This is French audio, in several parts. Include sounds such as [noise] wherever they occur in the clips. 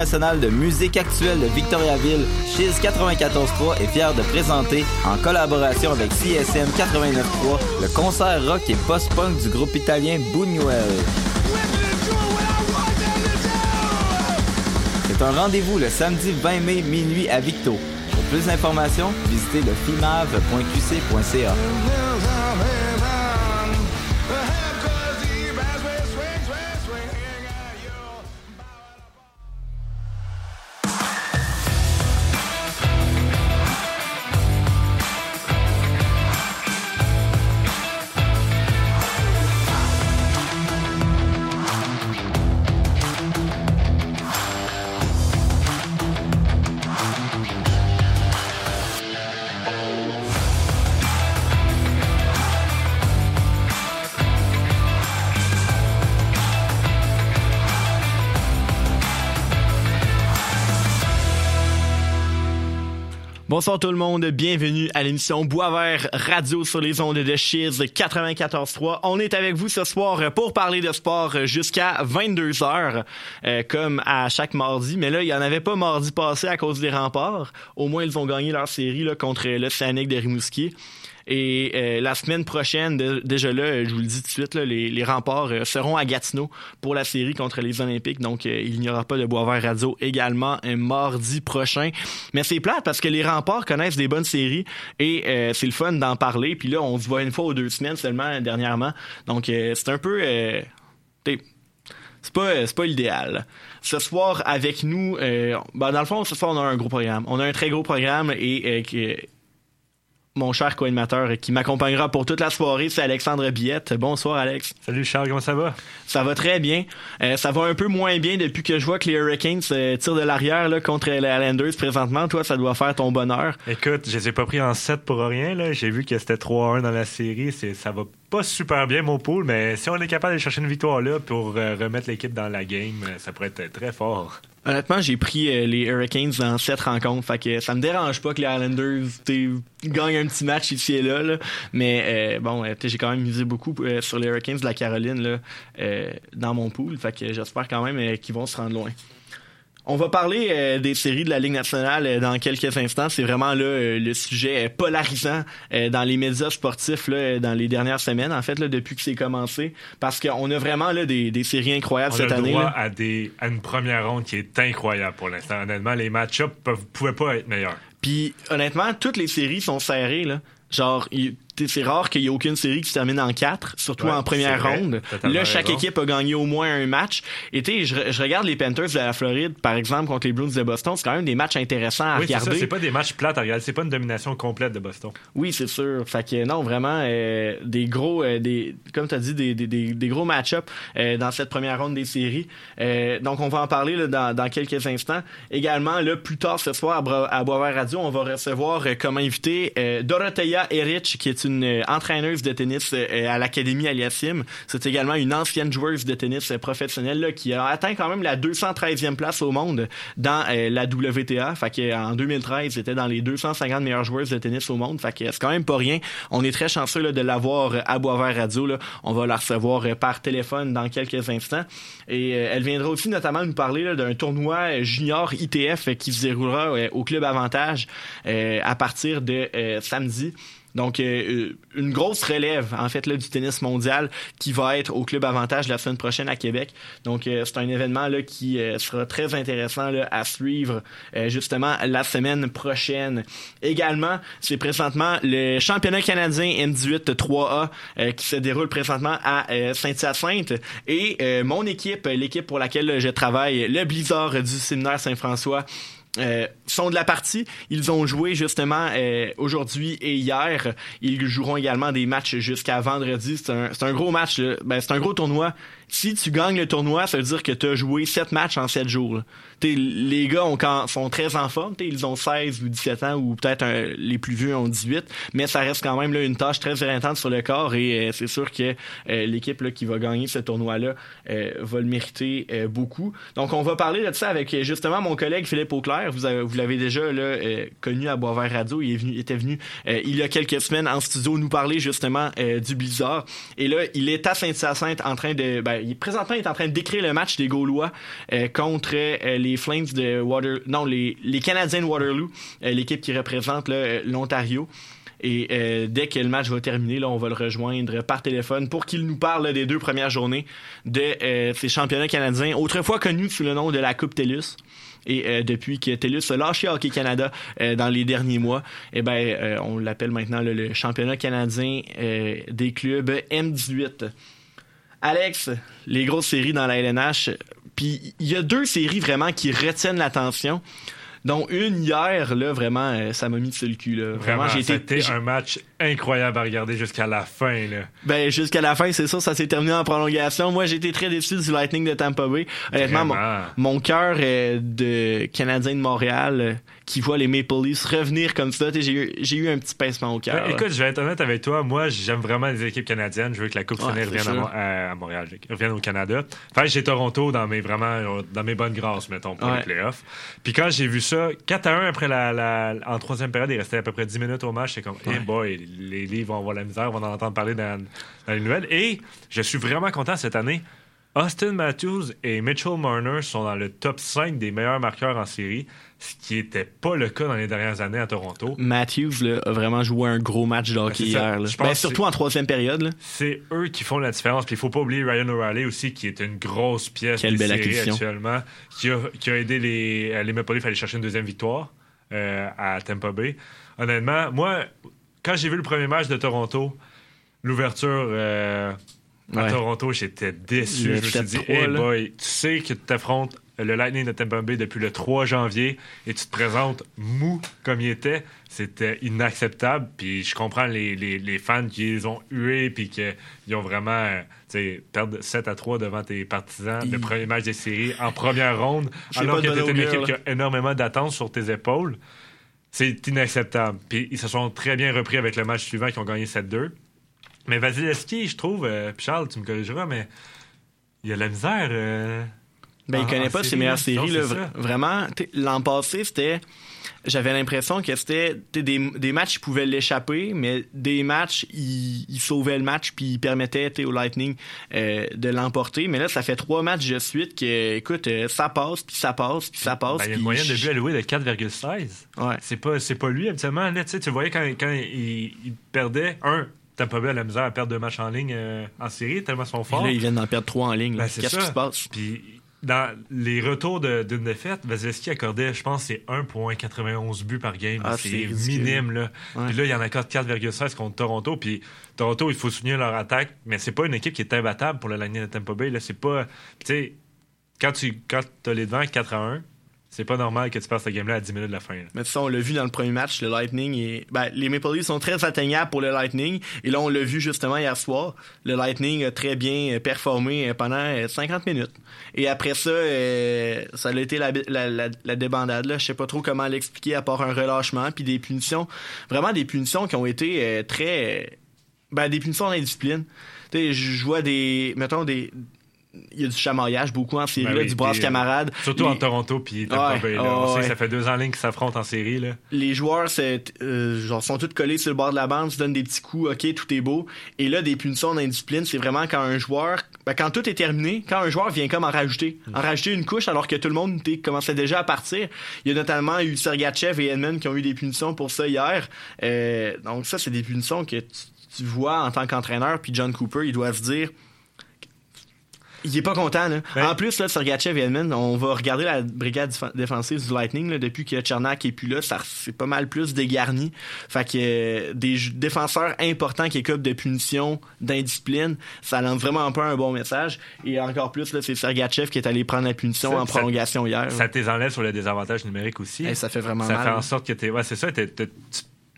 national de musique actuelle de Victoriaville, Chiz 94.3 est fier de présenter, en collaboration avec CSM 89.3, le concert rock et post-punk du groupe italien Buñuel. C'est un rendez-vous le samedi 20 mai minuit à Victo. Pour plus d'informations, visitez le fimave.qc.ca. Bonsoir tout le monde, bienvenue à l'émission Bois Vert Radio sur les ondes de Chiz 94.3. On est avec vous ce soir pour parler de sport jusqu'à 22h, euh, comme à chaque mardi. Mais là, il n'y en avait pas mardi passé à cause des remparts. Au moins, ils ont gagné leur série là, contre l'Océanique de Rimouski. Et euh, la semaine prochaine, déjà là, je vous le dis tout de suite, les, remparts euh, seront à Gatineau pour la série contre les Olympiques. Donc, euh, il n'y aura pas de Boisvert Radio également mardi prochain. Mais c'est plate parce que les remparts connaissent des bonnes séries et c'est le fun d'en parler. Puis là, on se voit une fois ou deux semaines seulement dernièrement. Donc, c'est un peu... c'est pas, c'est pas l'idéal. Ce soir, avec nous, ben, dans le fond, ce soir, on a un gros programme. On a un très gros programme et mon cher co-animateur qui m'accompagnera pour toute la soirée, c'est Alexandre Biette. Bonsoir Alex. Salut Charles, comment ça va? Ça va très bien. Euh, ça va un peu moins bien depuis que je vois que les Hurricanes euh, tirent de l'arrière contre les Islanders présentement. Toi, ça doit faire ton bonheur. Écoute, je les ai pas pris en 7 pour rien. J'ai vu que c'était 3-1 dans la série. Ça va pas super bien mon pool, mais si on est capable de chercher une victoire là pour euh, remettre l'équipe dans la game, ça pourrait être très fort. Honnêtement, j'ai pris euh, les Hurricanes dans cette rencontre. Fait que ça me dérange pas que les Islanders gagnent un petit match ici et là. Mais euh, bon, euh, j'ai quand même misé beaucoup sur les Hurricanes de la Caroline là, dans mon pool. Fait que j'espère quand même qu'ils vont se rendre loin. On va parler euh, des séries de la Ligue nationale euh, dans quelques instants. C'est vraiment là euh, le sujet polarisant dans les médias sportifs là, dans les dernières semaines, en fait, là, depuis que c'est commencé. Parce qu'on a vraiment là, des, des séries incroyables cette année. On a à, des, à une première ronde qui est incroyable pour l'instant. Honnêtement, les match-ups pouvaient pas être meilleurs. Puis honnêtement, toutes les séries sont serrées. Là. Genre, c'est rare qu'il y ait aucune série qui se termine en quatre, surtout en première ronde. Là, chaque équipe a gagné au moins un match. Et tu je, je, regarde les Panthers de la Floride, par exemple, contre les Blues de Boston. C'est quand même des matchs intéressants à regarder. C'est pas des matchs plates à regarder. C'est pas une domination complète de Boston. Oui, c'est sûr. Fait que non, vraiment, euh, des gros, euh, des, comme tu as dit, des, des, des, gros match-ups euh, dans cette première ronde des séries. donc, on va en parler là, dans, dans, quelques instants. Également, là, plus tard ce soir à, Boisvert Radio, on va recevoir comme invité Dorothea Erich, qui est une euh, entraîneuse de tennis euh, à l'Académie Aliasim. C'est également une ancienne joueuse de tennis euh, professionnelle qui a atteint quand même la 213e place au monde dans la WTA. Fait qu'en 2013, c'était dans les 250 meilleures joueuses de tennis au monde. Fait que c'est quand même pas rien. On est très chanceux de l'avoir à Boisvert Radio. Là. On va la recevoir par téléphone dans quelques instants. Et elle viendra aussi notamment nous parler d'un tournoi junior ITF qui se déroulera au Club Avantage à partir de samedi. Donc, euh, une grosse relève, en fait, là, du tennis mondial qui va être au Club Avantage la semaine prochaine à Québec. Donc, euh, c'est un événement là, qui euh, sera très intéressant là, à suivre justement la semaine prochaine. Également, c'est présentement le championnat canadien N18 3A qui se déroule présentement à Saint-Hyacinthe. Et mon équipe, l'équipe pour laquelle je travaille, le Blizzard du séminaire Saint-François, euh, sont de la partie. Ils ont joué justement euh, aujourd'hui et hier. Ils joueront également des matchs jusqu'à vendredi. C'est un, un, gros match. Ben, c'est un gros tournoi si tu gagnes le tournoi, ça veut dire que tu as joué 7 matchs en 7 jours. Les gars ont, quand, sont très en forme. Ils ont 16 ou 17 ans, ou peut-être les plus vieux ont 18, mais ça reste quand même là, une tâche très intense sur le corps et euh, c'est sûr que euh, l'équipe qui va gagner ce tournoi-là euh, va le mériter beaucoup. Donc, on va parler de ça avec justement mon collègue Philippe Auclair. Vous, avez- vous l'avez déjà euh, connu à Boisvert Radio. Il était venu euh, il y a quelques semaines en studio nous parler justement euh, du Blizzard. Et là, il est à Saint-Hyacinthe en train de... Ben, il, présentement, il est en train de décrire le match des Gaulois contre les Flames de Water... Non, les, Canadiens de Waterloo, l'équipe qui représente l'Ontario. Et dès que le match va terminer, là, on va le rejoindre par téléphone pour qu'il nous parle des deux premières journées de ces championnats canadiens, autrefois connus sous le nom de la Coupe TELUS. Et euh, depuis que TELUS a lâché Hockey Canada euh, dans les derniers mois, eh ben, euh, on l'appelle maintenant le championnat canadien des clubs M18. Alex, les grosses séries dans la LNH, puis il y a deux séries vraiment qui retiennent l'attention dont une hier, là, vraiment, euh, ça m'a mis sur le cul. Là. Vraiment, j'ai été. c'était un match incroyable à regarder jusqu'à la fin. Là. Ben, jusqu'à la fin, c'est ça, ça s'est terminé en prolongation. Moi, j'ai été très déçu du Lightning de Tampa Bay. Honnêtement, mon, mon cœur euh, de Canadien de Montréal euh, qui voit les Maple Leafs revenir comme ça, j'ai eu, un petit pincement au cœur. Écoute, je vais être honnête avec toi. Moi, j'aime vraiment les équipes canadiennes. Je veux que la Coupe Ouais, c'est revienne à, à Montréal, revienne au Canada. Que j'ai Toronto dans mes vraiment dans mes bonnes grâces, mettons, pour Ouais. les playoffs. Puis quand j'ai vu ça, 4 à 1 après la, la- en troisième période, il restait à peu près 10 minutes au match. C'est comme, hey boy, les livres vont avoir la misère, on va en entendre parler dans, dans les nouvelles. Et je suis vraiment content cette année. Austin Matthews et Mitchell Marner sont dans le top 5 des meilleurs marqueurs en série, ce qui n'était pas le cas dans les dernières années à Toronto. Matthews là, a vraiment joué un gros match de hockey Ben, hier. là. Je pense Ben, surtout en troisième période. C'est eux qui font la différence. Puis il faut pas oublier Ryan O'Reilly aussi, qui est une grosse pièce Quelle des belle séries acquisition. actuellement, qui a, qui a aidé les, euh, les Maple Leafs à aller chercher une deuxième victoire euh, à Tampa Bay. Honnêtement, moi, quand j'ai vu le premier match de Toronto, l'ouverture euh, à Ouais. Toronto, j'étais déçu. Le Je me suis dit, 7-3, hey là. boy, tu sais que tu t'affrontes le Lightning de Tampa Bay depuis le 3 janvier et tu te présentes mou comme il était, c'était inacceptable. Puis je comprends les, les, les fans qui les ont hués puis qu'ils ont vraiment, euh, perdre 7 à 3 devant tes partisans, le premier match des séries en première ronde, alors que tu une équipe qui a énormément d'attentes sur tes épaules. C'est inacceptable. Puis ils se sont très bien repris avec le match suivant qui ont gagné 7-2. Mais Vasilevski, je trouve, euh, puis Charles, tu me corrigeras, mais il y a la misère. euh, Ben, il connaît pas ses meilleures là. séries. Là, vraiment, l'an passé, c'était. J'avais l'impression que c'était des, des matchs qui pouvaient l'échapper, mais des matchs, il, il sauvait le match puis il permettait au Lightning euh, de l'emporter. Mais là, ça fait trois matchs de suite que, écoute, euh, ça passe, puis ça passe, puis ça passe. Ben, il y a une moyenne de buts alloués de 4,16. Ouais. C'est pas, pas lui, habituellement. Là, tu voyais quand, quand il, il perdait, un, t'as pas bien la misère à perdre deux matchs en ligne euh, en série, tellement ils sont forts. là, ils viennent d'en perdre trois en ligne. Ben, c'est Qu'est-ce qui se passe? Puis dans les retours d'une défaite, Vasilevski accordait, je pense, c'est 1,91 buts par game. Ah, c'est minime, là. Ouais. Puis là, il y en accorde 4,16 contre Toronto. Puis Toronto, il faut soutenir leur attaque, mais c'est pas une équipe qui est imbattable pour le Lightning de Tampa Bay. Là, c'est pas. Tu sais, quand tu quand as les devants 4 à 1, c'est pas normal que tu passes ta game-là à 10 minutes de la fin. Mais ça, on l'a vu dans le premier match, le Lightning et ben, les Maple Leafs sont très atteignables pour le Lightning et là on l'a vu justement hier soir, le Lightning a très bien euh, performé euh, pendant euh, 50 minutes. Et après ça, euh, ça a été la, la, la, débandade là, je sais pas trop comment l'expliquer à part un relâchement puis des punitions, vraiment des punitions qui ont été euh, très euh, ben des punitions d'indiscipline. Tu sais, je vois des mettons des il y a du chamaillage beaucoup en série, Ben là, oui, du brasse euh, camarade. Surtout Les- en Toronto puis Ouais, ouais, On sait que ouais. ça fait deux ans en ligne qu'ils s'affrontent en série. Là. les joueurs euh, genre, sont tous collés sur le bord de la bande, se donnent des petits coups, ok, tout est beau. Et là, des punitions d'indiscipline, c'est vraiment quand un joueur, ben, quand tout est terminé, quand un joueur vient comme en rajouter, en rajouter une couche alors que tout le monde commençait déjà à partir. Il y a notamment eu Sergachev et Edmund qui ont eu des punitions pour ça hier. Euh, donc ça, c'est des punitions que tu, tu vois en tant qu'entraîneur, puis John Cooper, il doit se dire... Il est pas content, là. En plus, là, Sergachev et Edmund, on va regarder la brigade défensive du Lightning, là, depuis que Chernak est plus là, ça, c'est pas mal plus dégarni. Fait que euh, des défenseurs importants qui écopent de punitions, d'indiscipline, ça lance vraiment pas un bon message. Et encore plus, là, c'est Sergachev qui est allé prendre la punition Ça- en ça- prolongation hier. Ça t'enlève sur le désavantage numérique aussi. Hey, ça fait vraiment ça mal. fait en sorte que t'es. Ouais, c'est ça, tu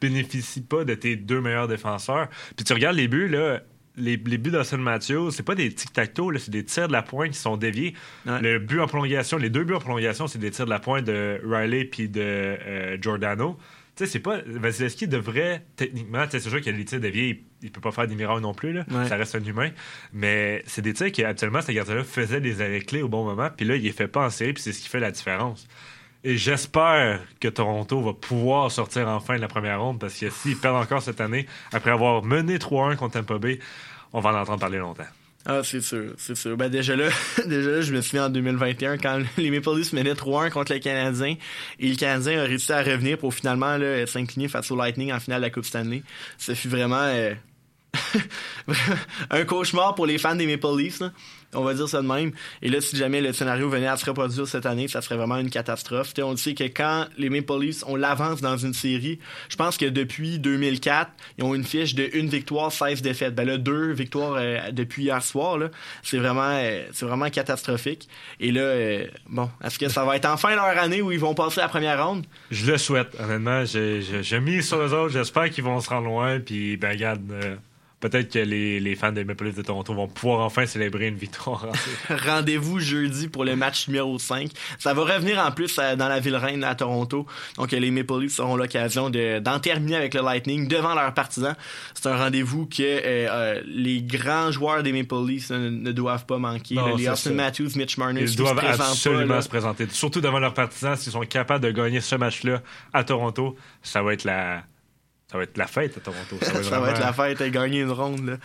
bénéficies pas de tes deux meilleurs défenseurs. Puis tu regardes les buts, là. Les, les buts d'Austin Matthews, c'est pas des tic-tac-toe, c'est des tirs de la pointe qui sont déviés. Ouais. Le but en prolongation, les deux buts en prolongation, c'est des tirs de la pointe de Riley puis de euh, Giordano. Tu sais, c'est pas. Vasilevski devrait, techniquement, tu sais, c'est sûr qu'il y a des tirs déviés, il, il peut pas faire des miracles non plus, là. Ouais. Ça reste un humain. Mais c'est des tirs qui, actuellement, ce gardien-là faisait des arrêts clés au bon moment, puis là, il les fait pas en série, puis c'est ce qui fait la différence. Et j'espère que Toronto va pouvoir sortir enfin de la première ronde parce que s'ils perdent encore cette année, après avoir mené 3-1 contre Tampa Bay, on va en entendre parler longtemps. Ah, c'est sûr, c'est sûr. Ben, déjà là, [laughs] déjà là, je me souviens en 2021 quand [laughs] les Maple Leafs menaient 3-1 contre les Canadiens et le Canadien a réussi à revenir pour finalement s'incliner face au Lightning en finale de la Coupe Stanley. Ça fut vraiment euh, [laughs] un cauchemar pour les fans des Maple Leafs. On va dire ça de même. Et là, si jamais le scénario venait à se reproduire cette année, ça serait vraiment une catastrophe. On sait que quand les Maple Leafs ont l'avance dans une série, je pense que depuis 2004, ils ont une fiche de une victoire, 16 défaites. Ben là, deux victoires euh, depuis hier soir. Là, c'est vraiment, euh, c'est vraiment catastrophique. Et là, euh, bon, est-ce que ça va être enfin leur année où ils vont passer la première ronde? Je le souhaite. Honnêtement, j'ai, mis sur eux autres. J'espère qu'ils vont se rendre loin. Puis, ben, regarde peut-être que les, les, fans des Maple Leafs de Toronto vont pouvoir enfin célébrer une victoire. [laughs] Rendez-vous jeudi pour le match numéro 5. Ça va revenir en plus euh, dans la ville reine à Toronto. Donc les Maple Leafs auront l'occasion d'en terminer avec le Lightning devant leurs partisans. C'est un rendez-vous que euh, euh, les grands joueurs des Maple Leafs ne, doivent pas manquer. les Austin Matthews, Mitch Marner, ils doivent absolument se présenter. Surtout devant leurs partisans, s'ils sont capables de gagner ce match-là à Toronto, ça va être la ça va être la fête à Toronto. Ça [laughs] va, être la fête à gagner une ronde.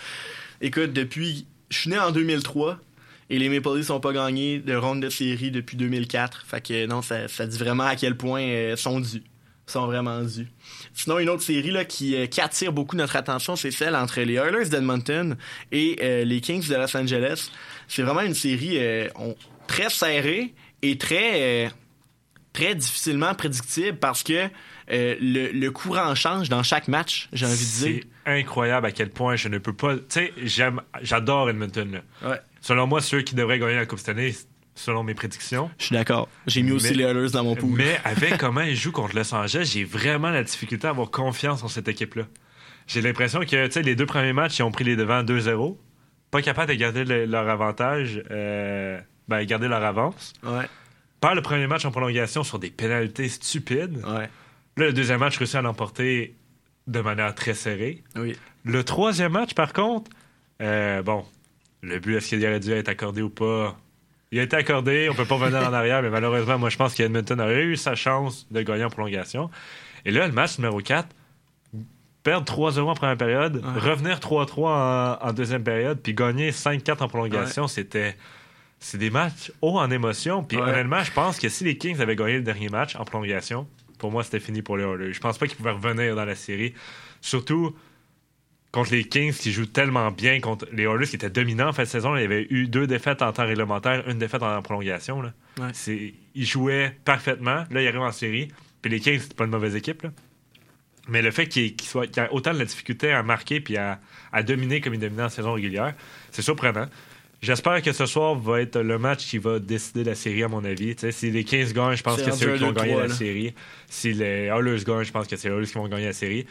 Écoute, depuis. Je suis né en 2003 et les Maple Leafs n'ont pas gagné de ronde de série depuis 2004. Fait que non, ça, dit vraiment à quel point euh, sont dus. sont vraiment dus. Sinon, une autre série là, qui, euh, qui attire beaucoup notre attention, c'est celle entre les Oilers d'Edmonton et euh, les Kings de Los Angeles. C'est vraiment une série très serrée et très, très difficilement prédictible parce que euh, le, courant change dans chaque match, j'ai envie de dire. C'est incroyable à quel point je ne peux pas. Tu sais, j'adore Edmonton. Selon moi, ceux qui devraient gagner la Coupe cette année, selon mes prédictions. Je suis d'accord. J'ai mis aussi les Oilers dans mon pool. Mais [laughs] avec comment ils jouent contre Los Angeles, j'ai vraiment la difficulté à avoir confiance en cette équipe-là. J'ai l'impression que tu sais, les deux premiers matchs, ils ont pris les devants 2-0. Pas capable de garder leur avantage, euh, ben, garder leur avance. Ouais. Par le premier match en prolongation sur des pénalités stupides. Ouais. Là, le deuxième match, réussit à l'emporter de manière très serrée. Oui. Le troisième match, par contre, euh, bon, le but, est-ce qu'il aurait dû être accordé ou pas? Il a été accordé, on peut pas revenir en arrière, mais malheureusement, moi, je pense qu'Edmonton aurait eu sa chance de gagner en prolongation. Et là, le match numéro 4, perdre 3-0 en première période, revenir 3-3 en, deuxième période, puis gagner 5-4 en prolongation, c'était. C'est des matchs hauts en émotion. Puis honnêtement, je pense que si les Kings avaient gagné le dernier match en prolongation, pour moi, c'était fini pour les Oilers. Je pense pas qu'ils pouvaient revenir dans la série. Surtout contre les Kings qui jouent tellement bien contre les Oilers qui étaient dominants en fin de saison. Il y avait eu deux défaites en temps réglementaire, une défaite en prolongation. Là. Ils jouaient parfaitement. Là, ils arrivent en série. Puis les Kings, c'est pas une mauvaise équipe. Mais le fait qu'il qu y ait autant de la difficulté à marquer puis à, à dominer comme ils dominaient en saison régulière, c'est surprenant. J'espère que ce soir va être le match qui va décider la série, à mon avis. si les 15 gagnent, je pense que c'est eux qui vont gagner la série. Si les Oilers gagnent, je pense que c'est eux qui vont gagner la série.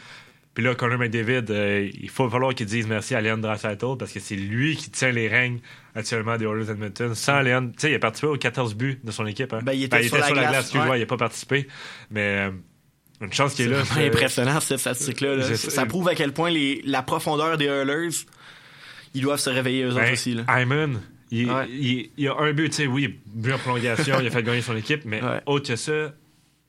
Puis là, Connor McDavid, euh, il faut falloir qu'il dise merci à Leon Draisaitl parce que c'est lui qui tient les règnes actuellement des Oilers Edmonton. Sans Leon, tu sais, il a participé aux 14 buts de son équipe. Hein. Ben, il était, ben, sur, la glace, il n'a pas participé. Mais euh, une chance qu'il est, là. C'est impressionnant cette statistique-là. Ça prouve à quel point les, la profondeur des Oilers, ils doivent se réveiller eux autres ben, aussi. Là. Hyman, il, y a un but, tu sais, oui, but en prolongation, il a fait gagner son équipe, mais autre que ça,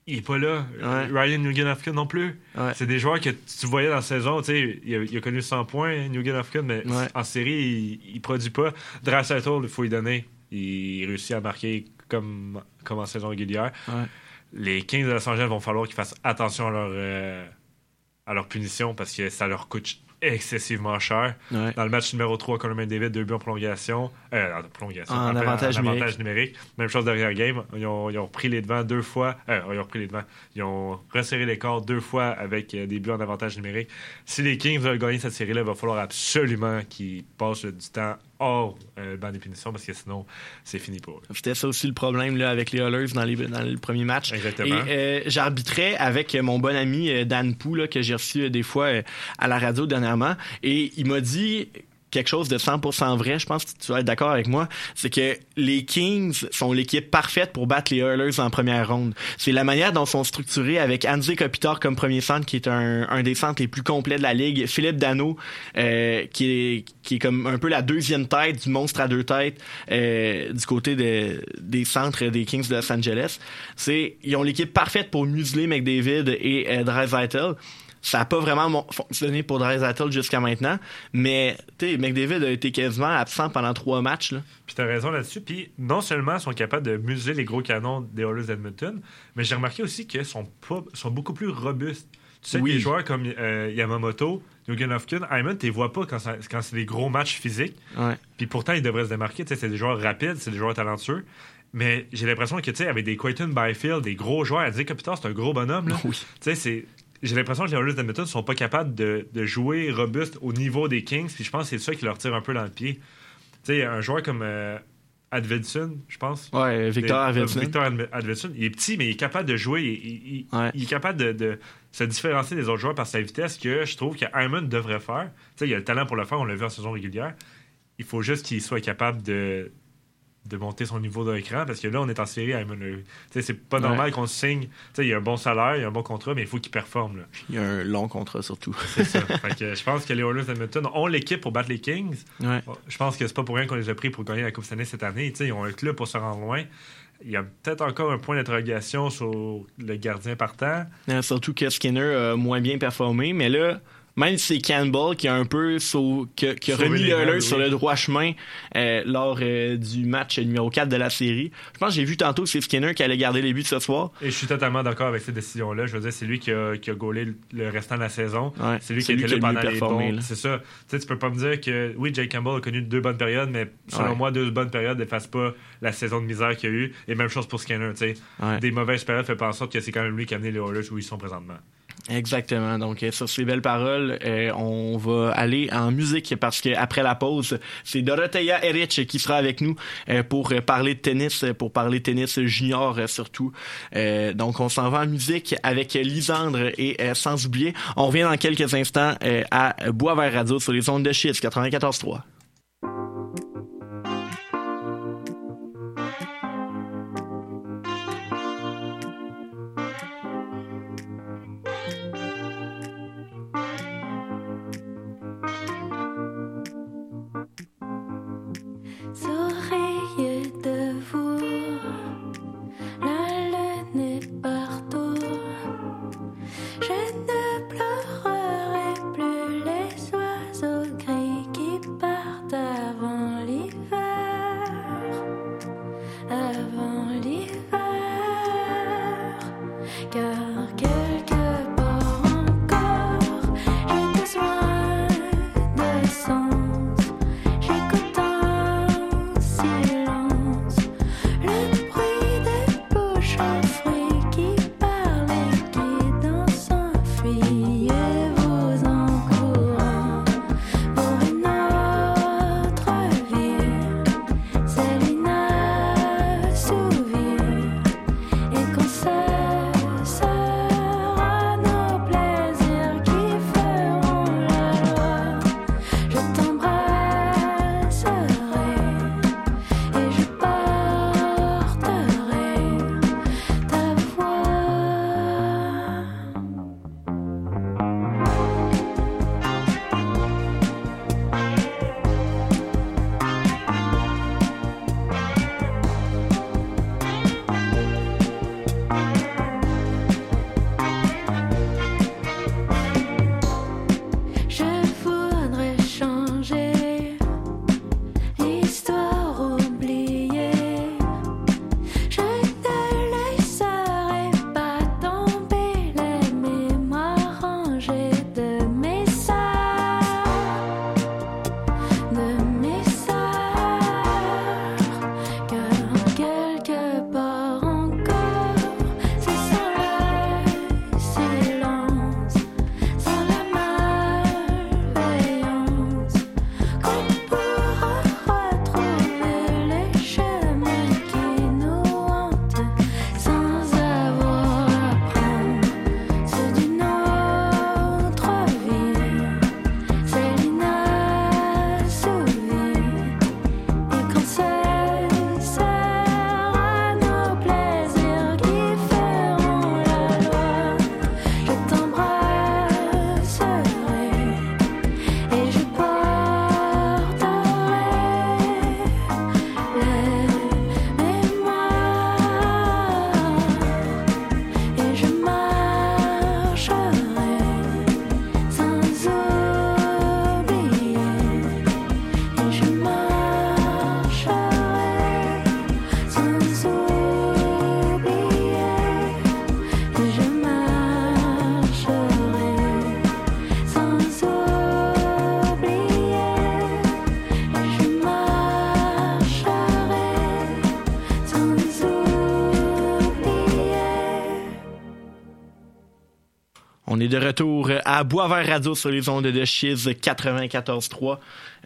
il est pas là. Ryan Nugent non plus. C'est des joueurs que tu voyais dans la saison, tu sais, il, a connu 100 points, Nugent mais en série, il, produit pas. Drassaitl, il faut lui donner. Il réussit à marquer comme, comme en saison régulière. Les Kings de Los Angeles vont falloir qu'ils fassent attention à leur, euh, à leur punition parce que ça leur coûte excessivement cher. Dans le match numéro 3, Conor David, deux buts en prolongation. Euh, en prolongation. En, avantage, numérique. Même chose derrière game. Ils ont, ils ont repris les devants deux fois. Euh, ils ont repris les devants. Ils ont resserré deux fois avec euh, des buts en avantage numérique. Si les Kings veulent gagner cette série-là, il va falloir absolument qu'ils passent du temps hors euh, banc des punitions parce que sinon, c'est fini pour eux. C'était ça aussi le problème là, avec les Oilers dans, les, dans le premier match. Exactement. Et euh, j'arbitrais avec mon bon ami euh, Dan Pou, que j'ai reçu des fois à la radio dernièrement, et il m'a dit quelque chose de 100% vrai, je pense que tu vas être d'accord avec moi, c'est que les Kings sont l'équipe parfaite pour battre les Oilers en première ronde. C'est la manière dont sont structurés avec Andy Kopitar comme premier centre, qui est un, des centres les plus complets de la ligue, Philippe Dano, euh, qui, est, comme un peu la deuxième tête du monstre à deux têtes euh, du côté de, des centres des Kings de Los Angeles. C'est, ils ont l'équipe parfaite pour museler McDavid et euh, ça n'a pas vraiment fonctionné pour Dreisaitl jusqu'à maintenant, mais McDavid a été quasiment absent pendant trois matchs. Là. Puis t'as raison là-dessus. Puis non seulement sont capables de museler les gros canons des Oilers d'Edmonton, mais j'ai remarqué aussi qu'ils sont, pas, sont beaucoup plus robustes. Tu sais, des joueurs comme euh, Yamamoto, Yugen Hofkin, Hyman, tu les vois pas quand, quand c'est des gros matchs physiques. Puis pourtant, ils devraient se démarquer. Tu sais, c'est des joueurs rapides, c'est des joueurs talentueux. Mais j'ai l'impression que, tu sais, avec des Quayton Byfield, des gros joueurs, à dire Kopitar, c'est un gros bonhomme. Là. Tu sais, c'est j'ai l'impression que les Oilers d'Edmonton ne sont pas capables de, jouer robuste au niveau des Kings. Puis je pense que c'est ça qui leur tire un peu dans le pied. Tu sais, un joueur comme euh, Advidson, je pense. Ouais, Victor Advidson. Victor Advidson. Il est petit, mais il est capable de jouer. Il, est capable de, se différencier des autres joueurs par sa vitesse que je trouve que devrait faire. Tu sais, il a le talent pour le faire. On l'a vu en saison régulière. Il faut juste qu'il soit capable de de monter son niveau d'écran parce que là, on est en série à C'est pas normal qu'on signe. il y a un bon salaire, il y a un bon contrat, mais il faut qu'il performe. Là. Il y a un long contrat surtout. C'est ça. [laughs] je pense que les Oilers d'Edmonton ont l'équipe pour battre les Kings. Je pense que c'est pas pour rien qu'on les a pris pour gagner la Coupe Stanley cette année. ils ont un club pour se rendre loin. Il y a peut-être encore un point d'interrogation sur le gardien partant. surtout que Skinner a moins bien performé, mais là, même si c'est Campbell qui a un peu qui, a remis le sur le droit chemin euh, lors euh, du match numéro 4 de la série. Je pense que j'ai vu tantôt que c'est Skinner qui allait garder les buts ce soir. Et je suis totalement d'accord avec cette décision-là. Je veux dire, c'est lui qui a, qui a gaulé le restant de la saison. c'est lui qui a été là pendant les bons. C'est ça. Tu sais, tu peux pas me dire que oui, Jake Campbell a connu deux bonnes périodes, mais selon moi, deux bonnes périodes n'effacent pas la saison de misère qu'il y a eu. Et même chose pour Skinner. Tu sais, des mauvaises périodes fait pas en sorte que c'est quand même lui qui a amené les Oilers où ils sont présentement. Exactement. Donc, euh, sur ces belles paroles, euh, on va aller en musique parce que après la pause, c'est Dorothea Erich qui sera avec nous euh, pour parler de tennis, pour parler de tennis junior surtout. donc, on s'en va en musique avec Lisandre et sans oublier, on revient dans quelques instants à Boisvert Radio sur les ondes de Chiz 94.3. à Boisvert Radio sur les ondes de Chiz 94.3.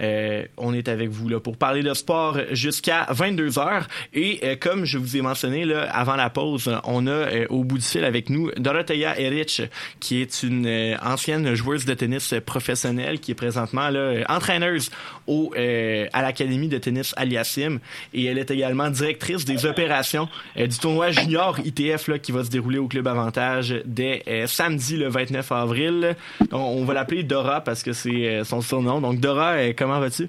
Euh, on est avec vous là pour parler de sport jusqu'à 22 heures. Et euh, comme je vous ai mentionné là, avant la pause, on a euh, au bout du fil avec nous Dorothea Erich, qui est une euh, ancienne joueuse de tennis professionnelle, qui est présentement là, entraîneuse au, à l'Académie de tennis Aliasim. Et elle est également directrice des opérations du tournoi junior ITF là, qui va se dérouler au Club Avantage dès samedi le 29 avril. On, va l'appeler Dora parce que c'est son surnom. Donc Dora, comment vas-tu?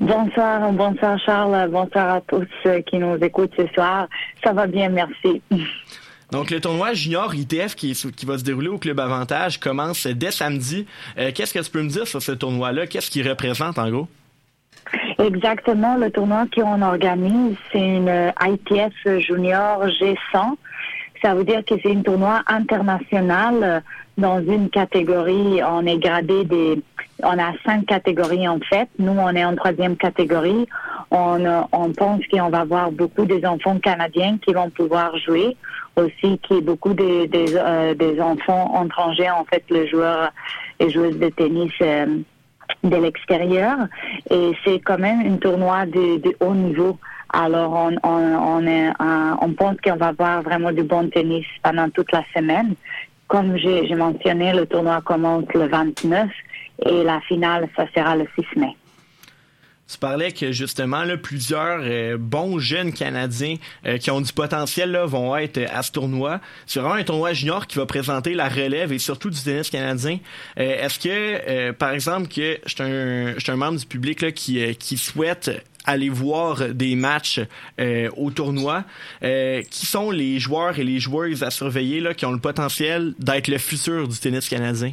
Bonsoir, bonsoir Charles, bonsoir à tous qui nous écoutent ce soir. Ça va bien, merci. Donc, le tournoi junior ITF qui, qui, va se dérouler au Club Avantage commence dès samedi. Euh, qu'est-ce que tu peux me dire sur ce tournoi-là? Qu'est-ce qu'il représente en gros? Exactement, le tournoi qu'on organise, c'est une ITF junior G100. Ça veut dire que c'est un tournoi international dans une catégorie. On est gradé des on a cinq catégories en fait. Nous, on est en troisième catégorie. On, pense qu'on va avoir beaucoup des enfants canadiens qui vont pouvoir jouer. Aussi, qu'il y ait beaucoup euh, des, enfants étrangers, en fait, les joueurs et joueuses de tennis euh, de l'extérieur. Et c'est quand même un tournoi de, haut niveau. Alors, on, on, est, euh, on pense qu'on va avoir vraiment du bon tennis pendant toute la semaine. Comme j'ai mentionné, le tournoi commence le 29 et la finale, ça sera le 6 mai. Tu parlais que justement là, plusieurs euh, bons jeunes Canadiens euh, qui ont du potentiel là, vont être à ce tournoi. C'est vraiment un tournoi junior qui va présenter la relève et surtout du tennis canadien. Euh, est-ce que, par exemple, que je suis un, un, membre du public là, qui, qui souhaite aller voir des matchs au tournoi. qui sont les joueurs et les joueuses à surveiller là, qui ont le potentiel d'être le futur du tennis canadien?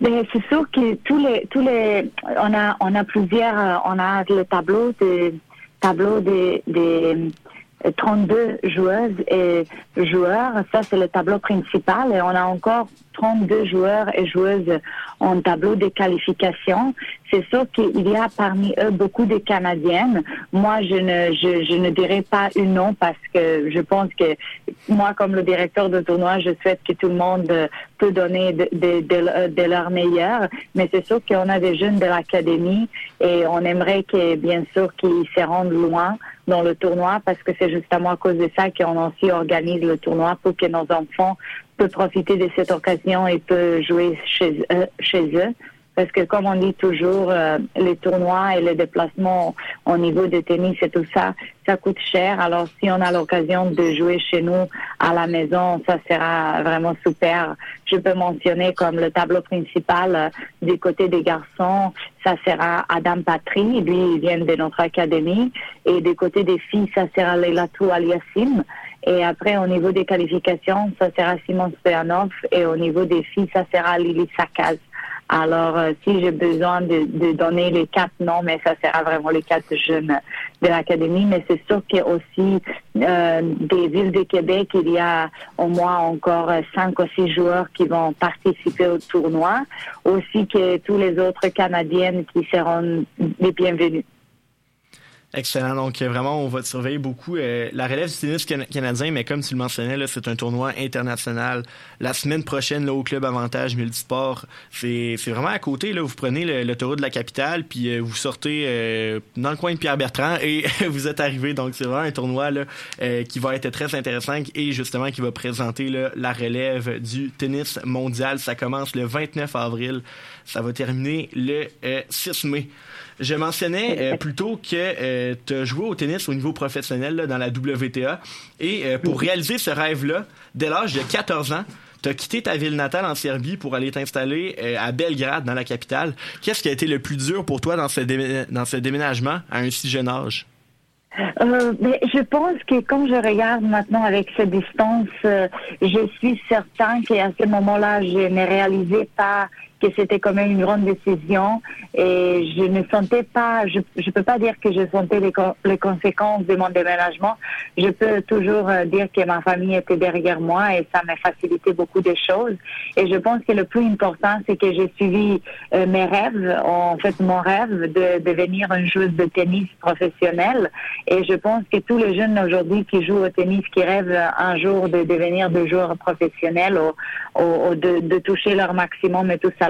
Mais c'est sûr que tous les, tous les, on a, on a plusieurs, euh, on a le tableau de, tableau des, des 32 joueuses et joueurs. Ça, c'est le tableau principal et on a encore 32 joueurs et joueuses en tableau de qualification. C'est sûr qu'il y a parmi eux beaucoup de Canadiennes. Moi, je ne, je, ne dirais pas une nom parce que je pense que moi, comme le directeur de tournoi, je souhaite que tout le monde peut donner de, de, de, de leur meilleur. Mais c'est sûr qu'on a des jeunes de l'académie et on aimerait que, bien sûr, qu'ils se rendent loin dans le tournoi parce que c'est justement à cause de ça qu'on aussi organise le tournoi pour que nos enfants peuvent profiter de cette occasion et peuvent jouer chez eux. Chez eux. Parce que comme on dit toujours, euh, les tournois et les déplacements au niveau de tennis et tout ça, ça coûte cher. Alors si on a l'occasion de jouer chez nous à la maison, ça sera vraiment super. Je peux mentionner comme le tableau principal euh, du côté des garçons, ça sera Adam Patry, lui il vient de notre académie, et du côté des filles, ça sera Leilatou Aliassim. Et après, au niveau des qualifications, ça sera Simon Stoyanov. Et au niveau des filles, ça sera Lily Sakaz. Alors, euh, si j'ai besoin de, de, donner les quatre noms, mais ça sera vraiment les quatre jeunes de l'académie. Mais c'est sûr qu'il y a aussi euh, des villes de Québec, il y a au moins encore cinq ou six joueurs qui vont participer au tournoi. Aussi que tous les autres Canadiennes qui seront les bienvenus. Excellent. Donc, euh, vraiment, on va te surveiller beaucoup. Euh, la relève du tennis canadien, mais comme tu le mentionnais, c'est un tournoi international. La semaine prochaine, là, au Club Avantage Multisport, c'est vraiment à côté. Là, vous prenez le, le de la capitale, puis euh, vous sortez dans le coin de Pierre-Bertrand et [laughs] vous êtes arrivé. Donc, c'est vraiment un tournoi là, qui va être très intéressant et justement qui va présenter là, la relève du tennis mondial. Ça commence le 29 avril. Ça va terminer le 6 mai. Je mentionnais euh, plutôt que euh, tu as joué au tennis au niveau professionnel là, dans la WTA. Et euh, pour réaliser ce rêve-là, dès l'âge de 14 ans, tu as quitté ta ville natale en Serbie pour aller t'installer à Belgrade, dans la capitale. Qu'est-ce qui a été le plus dur pour toi dans ce, dans ce déménagement à un si jeune âge? Euh, mais je pense que quand je regarde maintenant avec cette distance, je suis certain qu'à ce moment-là, je ne réalisais pas que c'était quand même une grande décision et je ne sentais pas, je ne peux pas dire que je sentais les, les, conséquences de mon déménagement. Je peux toujours euh, dire que ma famille était derrière moi et ça m'a facilité beaucoup de choses. Et je pense que le plus important, c'est que j'ai suivi euh, mes rêves, en fait mon rêve de devenir une joueuse de tennis professionnelle. Et je pense que tous les jeunes aujourd'hui qui jouent au tennis, qui rêvent un jour de devenir des joueurs professionnels ou, ou, de, de toucher leur maximum et tout ça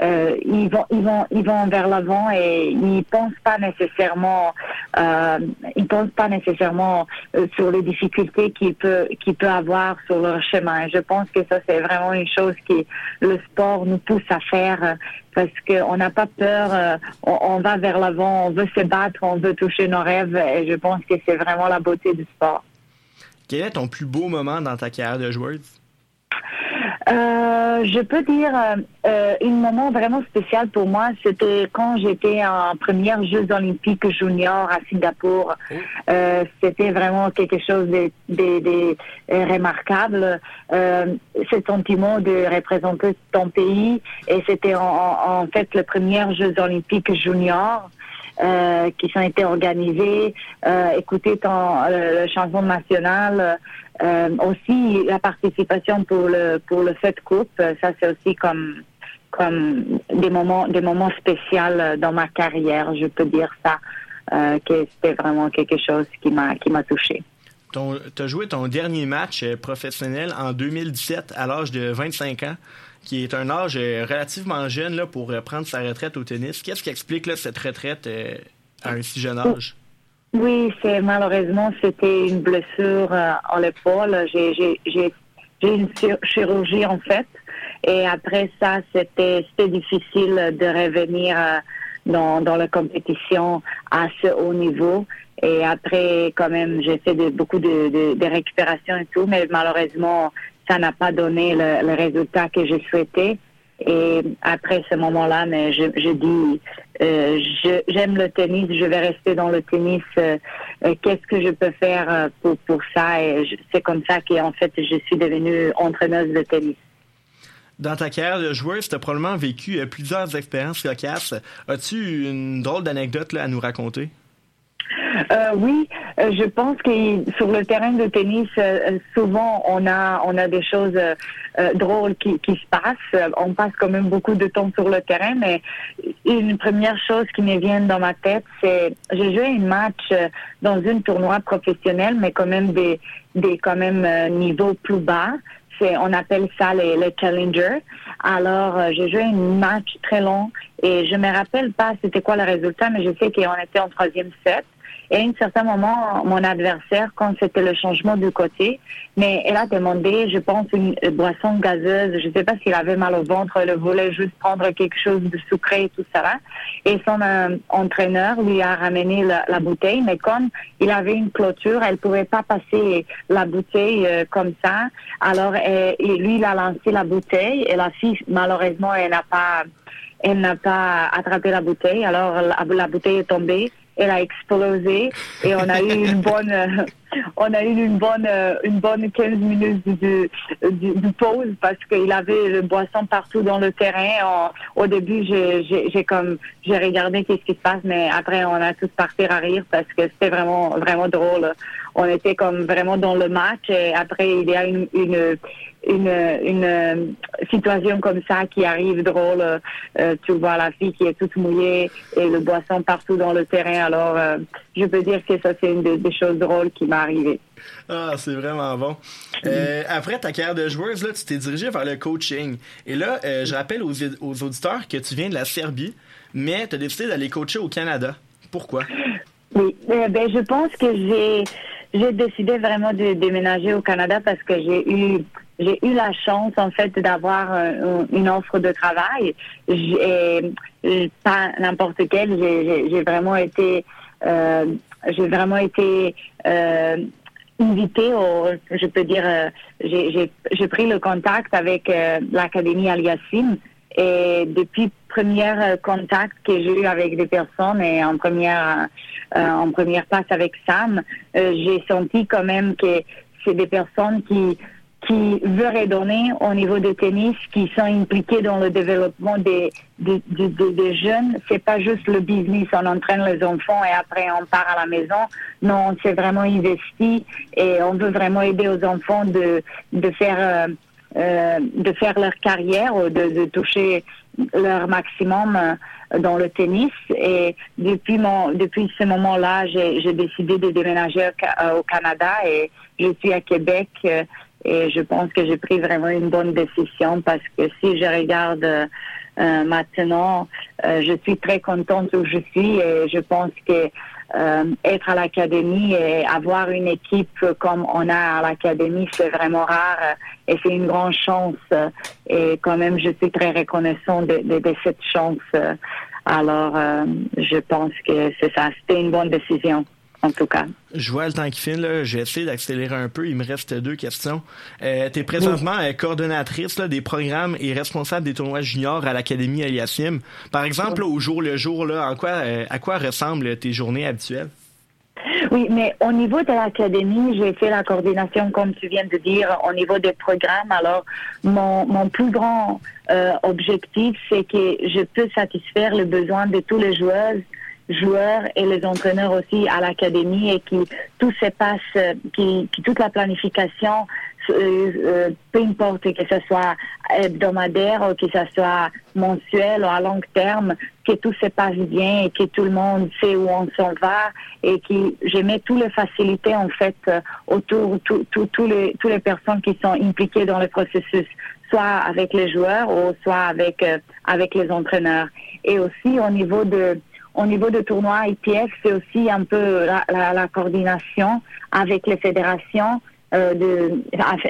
euh, ils vont, ils vont, ils vont vers l'avant et ils pensent pas nécessairement, euh, ils pensent pas nécessairement euh, sur les difficultés qu'ils peut, qu'ils peut avoir sur leur chemin. je pense que ça c'est vraiment une chose qui le sport nous pousse à faire parce qu'on n'a pas peur, on, on, va vers l'avant, on veut se battre, on veut toucher nos rêves et je pense que c'est vraiment la beauté du sport. Quel est ton plus beau moment dans ta carrière de joueuse? Euh, je peux dire euh, euh, un moment vraiment spécial pour moi, c'était quand j'étais en première Jeux olympiques junior à Singapour. Euh, c'était vraiment quelque chose de, de, de remarquable. Euh, ce sentiment de représenter ton pays et c'était en, en, fait le premier Jeux olympiques junior. Euh, qui sont été organisés, euh, ton, euh, le chanson national, euh, aussi la participation pour le pour le coupe, ça c'est aussi comme comme des moments des moments spéciaux dans ma carrière, je peux dire ça, que c'était vraiment quelque chose qui m'a qui m'a touché. Tu as joué ton dernier match professionnel en 2017 à l'âge de 25 ans qui est un âge euh, relativement jeune là, pour euh, prendre sa retraite au tennis. Qu'est-ce qui explique cette retraite euh, à un si jeune âge? Oui, c'est malheureusement c'était une blessure euh, en l'épaule. J'ai une chirurgie en fait, et après ça c'était c'était difficile de revenir dans dans la compétition à ce haut niveau. Et après, quand même, j'ai fait de, beaucoup de, de, de récupération et tout, mais malheureusement, ça n'a pas donné le, résultat que je souhaitais. Et après ce moment-là, mais je, dis, euh, j'aime le tennis, je vais rester dans le tennis. Euh, euh, Qu'est-ce que je peux faire pour, pour ça? Et c'est comme ça qu'en fait, je suis devenue entraîneuse de tennis. Dans ta carrière de joueuse, tu as probablement vécu plusieurs expériences cocasses. As-tu une drôle d'anecdote à nous raconter? Euh, oui, euh, je pense que sur le terrain de tennis, euh, souvent on a on a des choses drôles qui, se passent. On passe quand même beaucoup de temps sur le terrain, mais une première chose qui me vient dans ma tête, c'est j'ai joué un match dans une tournoi professionnelle, mais quand même des des quand même niveaux plus bas. On appelle ça les, les challengers. Alors j'ai joué un match très long et je me rappelle pas c'était quoi le résultat, mais je sais qu'on était en troisième set. Et à un certain moment, mon adversaire, quand c'était le changement du côté, mais elle a demandé, je pense, une boisson gazeuse. Je ne sais pas s'il avait mal au ventre, elle voulait juste prendre quelque chose de sucré et tout ça. Et son euh, entraîneur lui a ramené la, bouteille, mais comme il avait une clôture, elle pouvait pas passer la bouteille euh, comme ça. Alors, lui, il a lancé la bouteille et la fille, malheureusement, elle n'a pas elle n'a pas attrapé la bouteille, alors la, bouteille est tombée elle a explosé et on a eu une [laughs] bonne, on a eu une bonne, une bonne 15 minutes de, de, de pause parce qu'il avait le boisson partout dans le terrain. au début, j'ai comme, j'ai regardé qu'est-ce qui se passe, mais après, on a tous parti à rire parce que c'était vraiment, vraiment drôle. On était comme vraiment dans le match et après, il y a une, une une, une situation comme ça qui arrive drôle. Euh, tu vois la fille qui est toute mouillée et le boisson partout dans le terrain. Alors, euh, je peux dire que ça, c'est une des, des, choses drôles qui m'est arrivée. Ah, c'est vraiment bon. Euh, après ta carrière de joueuse, là, tu t'es dirigée vers le coaching. Et là, euh, je rappelle aux, aux auditeurs que tu viens de la Serbie, mais tu as décidé d'aller coacher au Canada. Pourquoi? Oui, ben, je pense que j'ai j'ai décidé vraiment de déménager au Canada parce que j'ai eu j'ai eu la chance en fait d'avoir euh, une offre de travail. J'ai pas n'importe quelle. J'ai vraiment été euh, j'ai vraiment été euh, invitée au, je peux dire, euh, j'ai pris le contact avec euh, l'Académie Aliasim et depuis premier contact que j'ai eu avec des personnes et en première en première place avec Sam, j'ai senti quand même que c'est des personnes qui qui veut redonner au niveau de tennis, qui sont impliqués dans le développement des, des, des, des jeunes. C'est pas juste le business, on entraîne les enfants et après on part à la maison. Non, on s'est vraiment investi et on veut vraiment aider aux enfants de, de faire euh, euh, de faire leur carrière ou de, de toucher leur maximum euh, dans le tennis. Et depuis mon, depuis ce moment-là, j'ai décidé de déménager au, au, Canada et je suis à Québec. Euh, et je pense que j'ai pris vraiment une bonne décision parce que si je regarde euh, maintenant, euh, je suis très contente où je suis et je pense que euh, être à l'académie et avoir une équipe comme on a à l'académie, c'est vraiment rare et c'est une grande chance. Et quand même, je suis très reconnaissant de, de, de cette chance. Alors, euh, je pense que c'est ça. C'était une bonne décision en tout cas. Je vois le temps qui file, là. J'ai essayé d'accélérer un peu. Il me reste deux questions. Euh, tu es présentement oui. coordonnatrice là, des programmes et responsable des tournois juniors à l'Académie Aliasim. Par exemple, là, au jour le jour, là, en quoi, euh, à quoi ressemblent tes journées habituelles? Oui, mais au niveau de l'académie, j'ai fait la coordination, comme tu viens de dire, au niveau des programmes. Alors, mon, mon plus grand euh, objectif, c'est que je peux satisfaire le besoin de tous les joueurs joueurs et les entraîneurs aussi à l'académie et qui tout se passe, qui, qui toute la planification, euh, euh, peu importe que ce soit hebdomadaire ou que ce soit mensuel ou à long terme, que tout se passe bien et que tout le monde sait où on s'en va et que je mets toutes les facilités en fait autour tout, les toutes les personnes qui sont impliquées dans le processus soit avec les joueurs ou soit avec euh, avec les entraîneurs. Et aussi au niveau de au niveau de tournoi IPF, c'est aussi un peu la, la, la, coordination avec les fédérations, euh, de,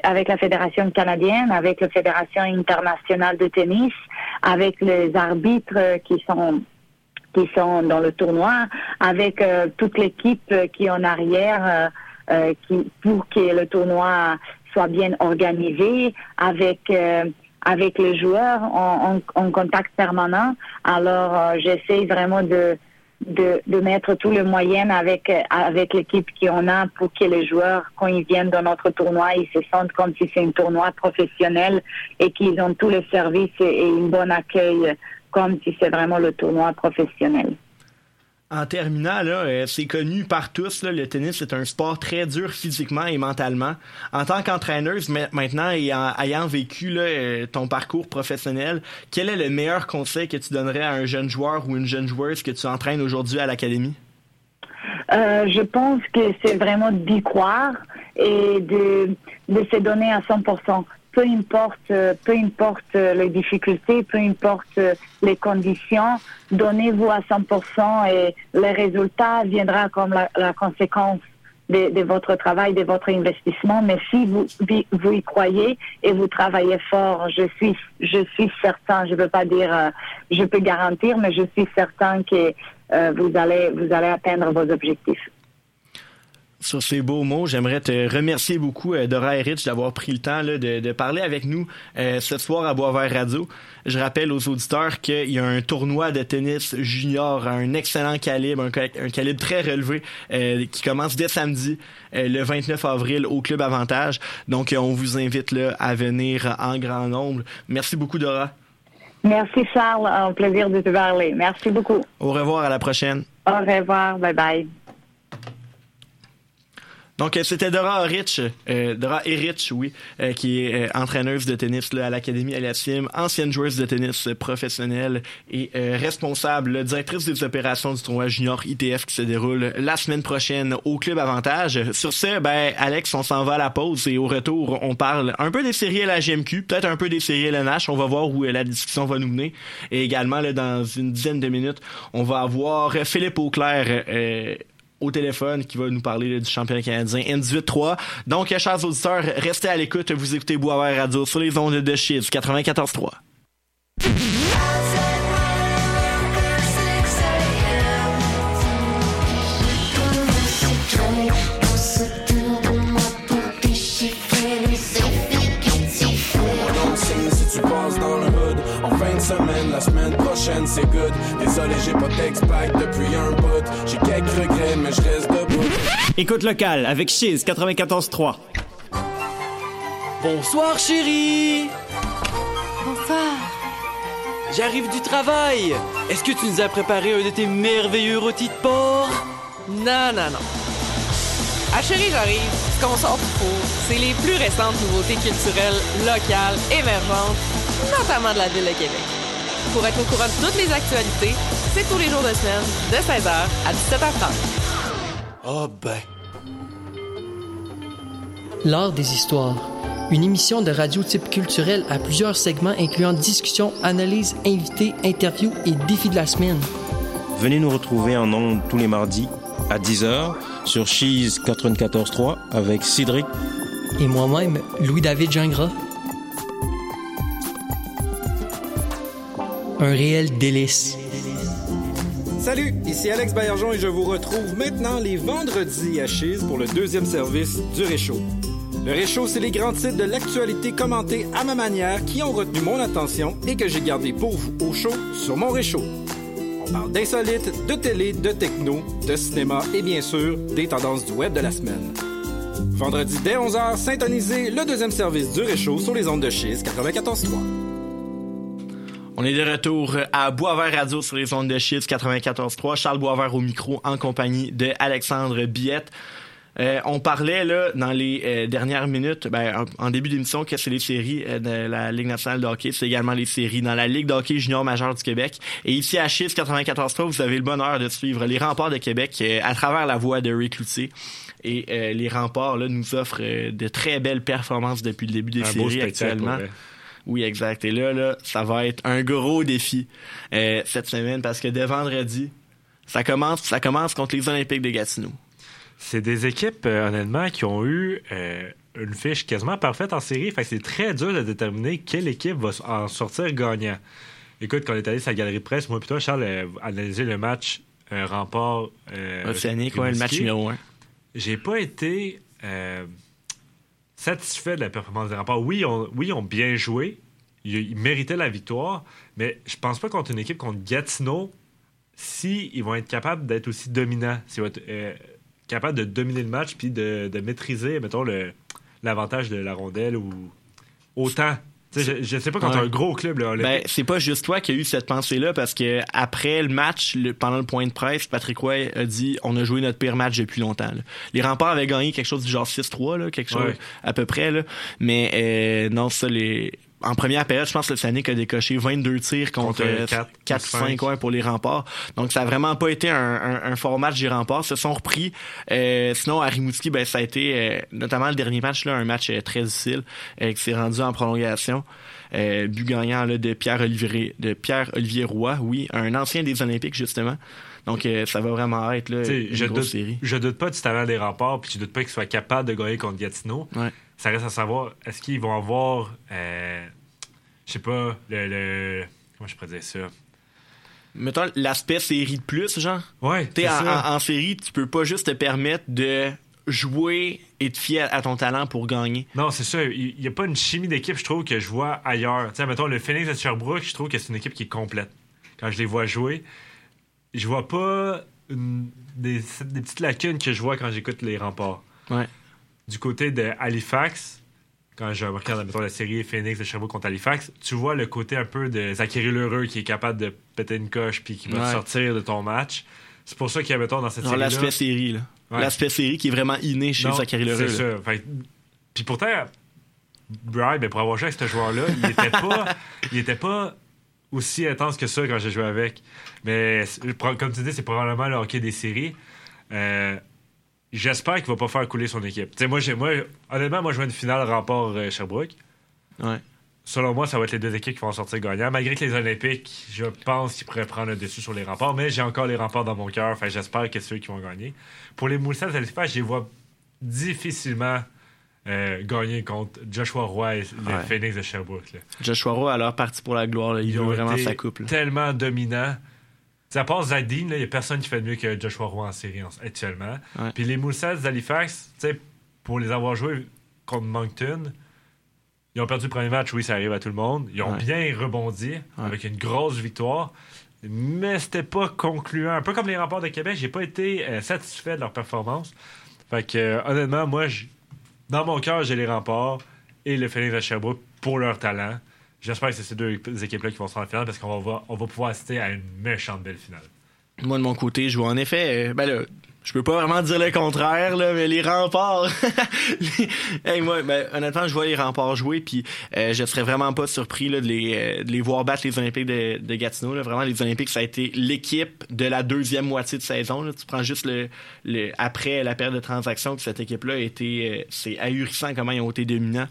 avec la fédération canadienne, avec la fédération internationale de tennis, avec les arbitres qui sont qui sont dans le tournoi, avec euh, toute l'équipe qui est en arrière, euh, qui pour que le tournoi soit bien organisé, avec avec les joueurs en, en, en contact permanent. Alors, euh, j'essaie vraiment de, de, de, mettre tous les moyens avec, avec l'équipe qu'on a pour que les joueurs, quand ils viennent dans notre tournoi, ils se sentent comme si c'est un tournoi professionnel et qu'ils ont tous les services et, et un bon accueil comme si c'est vraiment le tournoi professionnel. En terminant, là, c'est connu par tous, le tennis est un sport très dur physiquement et mentalement. En tant qu'entraîneuse, maintenant, ayant, ayant vécu là, ton parcours professionnel, quel est le meilleur conseil que tu donnerais à un jeune joueur ou une jeune joueuse que tu entraînes aujourd'hui à l'académie? Euh, je pense que c'est vraiment d'y croire et de, de se donner à 100% peu importe, peu importe les difficultés, peu importe les conditions, donnez-vous à 100% et le résultat viendra comme la, la conséquence de, votre travail, de votre investissement. Mais si vous, vous y croyez et vous travaillez fort, je suis, je suis certain, je ne veux pas dire, je peux garantir, mais je suis certain que euh, vous allez, vous allez atteindre vos objectifs sur ces beaux mots. J'aimerais te remercier beaucoup, euh, Dora Rich, d'avoir pris le temps là, de, de, parler avec nous euh, ce soir à Boisvert Radio. Je rappelle aux auditeurs qu'il y a un tournoi de tennis junior à un excellent calibre, un, un calibre très relevé, euh, qui commence dès samedi, le 29 avril, au Club Avantage. Donc, on vous invite là, à venir en grand nombre. Merci beaucoup, Dora. Merci, Charles. Un plaisir de te parler. Merci beaucoup. Au revoir, à la prochaine. Au revoir. Bye bye. Donc, c'était Dora Rich, euh, Dora Erich, oui, euh, qui est euh, entraîneuse de tennis là, à l'Académie Aliasim, ancienne joueuse de tennis professionnelle et euh, responsable, directrice des opérations du tournoi junior ITF qui se déroule la semaine prochaine au Club Avantage. Sur ce, ben, Alex, on s'en va à la pause et au retour, on parle un peu des séries à la GMQ, peut-être un peu des séries LNH. On va voir où la discussion va nous mener. Et également, là, dans une dizaine de minutes, on va avoir Philippe Auclair au téléphone qui va nous parler du championnat canadien N18-3. Donc, chers auditeurs, restez à l'écoute. Vous écoutez Boisvert Radio sur les ondes de Chiz 94-3. Prochaine c'est good. Désolé, j'ai pas d'expact depuis un bout. J'ai quelques regrets, mais je reste debout. Écoute local avec Chiz 94.3. Bonsoir, chérie. Bonsoir. J'arrive du travail. Est-ce que tu nous as préparé un de tes merveilleux rôtis de porc? Non, non, non. Ah chérie, j'arrive. Ce qu'on sort du four, c'est les plus récentes nouveautés culturelles, locales, émergentes, notamment de la ville de Québec. Pour être au courant de toutes les actualités, c'est tous les jours de semaine, de 16h à 17h30. Oh ben. L'art des histoires. Une émission de radio type culturel à plusieurs segments incluant discussions, analyses, invités, interviews et défis de la semaine. Venez nous retrouver en ondes tous les mardis à 10h sur Cheese 94.3 avec Cédric Et moi-même, Louis-David Gingras. Un réel délice. Salut, ici Alex Baillargeon et je vous retrouve maintenant les vendredis à Chise pour le deuxième service du Réchaud. Le Réchaud, c'est les grands titres de l'actualité commentés à ma manière qui ont retenu mon attention et que j'ai gardé pour vous au chaud sur mon Réchaud. On parle d'insolites, de télé, de techno, de cinéma et bien sûr des tendances du web de la semaine. Vendredi dès 11h, syntonisez le deuxième service du Réchaud sur les ondes de Chise 94.3. On est de retour à Boisvert Radio sur les ondes de Chiffres 94.3. Charles Boisvert au micro en compagnie de Alexandre Biette. Euh, on parlait là dans les euh, dernières minutes, ben, en, en début d'émission, que c'est les séries euh, de la Ligue nationale de hockey, c'est également les séries dans la Ligue de hockey junior majeure du Québec. Et ici à Chiffres 94.3, vous avez le bonheur de suivre les remparts de Québec euh, à travers la voix de Rick Cloutier. Et euh, les remparts là, nous offrent euh, de très belles performances depuis le début des Un séries actuellement. pour. Oui, exact. Et là, là, ça va être un gros défi euh, cette semaine parce que dès vendredi, ça commence, ça commence contre les Olympiques de Gatineau. C'est des équipes, euh, honnêtement, qui ont eu euh, une fiche quasiment parfaite en série. Fait que c'est très dur de déterminer quelle équipe va en sortir gagnant. Écoute, quand on est allé sur la galerie de presse, moi et toi, Charles, analyser le match rempart. Océanique, ouais, le match numéro. J'ai pas été satisfait de la performance des remparts. Oui, ils ont bien joué. Ils, méritaient la victoire. Mais je pense pas contre une équipe contre Gatineau, si ils vont être capables d'être aussi dominants, s'ils vont être euh, capables de dominer le match puis de, de maîtriser, mettons, l'avantage de la rondelle ou autant. Je, je sais pas quand Ouais. t'as un gros club, là. Ben, c'est pas juste toi qui a eu cette pensée-là parce que après le match, le- pendant le point de presse, Patrick Roy a dit on a joué notre pire match depuis longtemps. là. Les remparts avaient gagné quelque chose du genre 6-3, là, quelque chose Ouais. à peu près. Là. Mais euh, non, ça, les. En première période, je pense que le Sanic a décoché 22 tirs contre, Contre quatre, 4-5 cinq. ouais, pour les remparts. Donc, ça a vraiment pas été un, un- un fort match des remparts. Ils se sont repris. Euh, sinon, à Rimouski, ben, ça a été, euh, notamment le dernier match, là, un match euh, très difficile euh, qui s'est rendu en prolongation. Euh, but gagnant là, de Pierre-Olivier de Pierre-Olivier Roy, oui, un ancien des Olympiques, justement. Donc, euh, ça va vraiment être là, une je, grosse doute, série. je doute pas du talent des remparts, puis je doute pas qu'ils soient capables de gagner contre Gatineau. Ouais. Ça reste à savoir, est-ce qu'ils vont avoir, euh, je sais pas, le, le- Comment je pourrais dire ça? Mettons l'aspect série de plus, genre. Ouais, en, ça. en- en série, tu peux pas juste te permettre de jouer et te fier à ton talent pour gagner. Non, c'est ça. Il n'y a pas une chimie d'équipe, je trouve, que je vois ailleurs. Tu sais, mettons, le Phoenix de Sherbrooke, je trouve que c'est une équipe qui est complète. Quand je les vois jouer, je vois pas une- des, des petites lacunes que je vois quand j'écoute les remparts. Ouais. Du côté de Halifax, quand je regarde, mettons, la série Phoenix de Sherbrooke contre Halifax, tu vois le côté un peu de Zachary Lheureux qui est capable de péter une coche puis qui va te sortir de ton match. C'est pour ça qu'il y a, mettons, dans cette série-là... l'aspect série, là. Ouais. L'aspect série qui est vraiment inné chez Non, Zachary Lheureux. C'est ça. Fait Puis pourtant, Brian, ben, pour avoir joué avec ce joueur-là, il était pas, [laughs] il était pas aussi intense que ça quand j'ai joué avec. Mais comme tu dis, c'est probablement le hockey des séries. Euh, J'espère qu'il va pas faire couler son équipe. Moi, moi, honnêtement, moi, je vois une finale rempart euh, Sherbrooke. Ouais. Selon moi, ça va être les deux équipes qui vont sortir gagnants. Malgré que les Olympiques, je pense qu'ils pourraient prendre le dessus sur les remparts, mais j'ai encore les remparts dans mon cœur. Que j'espère que c'est eux qui vont gagner. Pour les Moussets d'Halifax, je les vois difficilement euh, gagner contre Joshua Roy et le Ouais. Phoenix de Sherbrooke. là. Joshua Roy, alors parti pour la gloire. là. Il Ils ont vraiment sa coupe. là. tellement dominants. À part Zadine, il n'y a personne qui fait mieux que Joshua Roy en série en- actuellement. Ouais. Puis les Moussets d'Halifax, pour les avoir joués contre Moncton, ils ont perdu le premier match, oui, ça arrive à tout le monde. Ils ont Ouais. bien rebondi avec une grosse victoire, mais c'était pas concluant. Un peu comme les remparts de Québec, j'ai pas été euh, satisfait de leur performance. Fait que, euh, honnêtement, moi, dans mon cœur, j'ai les remparts. et le Phoenix de Sherbrooke pour leur talent. J'espère que c'est ces deux équipes-là qui vont se rendre en finale parce qu'on va, on va pouvoir assister à une méchante belle finale. Moi, de mon côté, je vois en effet. euh, ben là, je peux pas vraiment dire le contraire, là, mais les remparts. [laughs] les- Hey, moi, ben, honnêtement, je vois les remparts jouer, puis euh, je serais vraiment pas surpris là, de, les, euh, de les voir battre les Olympiques de, de Gatineau. Là. Vraiment, les Olympiques, ça a été l'équipe de la deuxième moitié de saison. Là. Tu prends juste le, le après la période de transaction que cette équipe-là a été. euh, c'est ahurissant comment ils ont été dominants.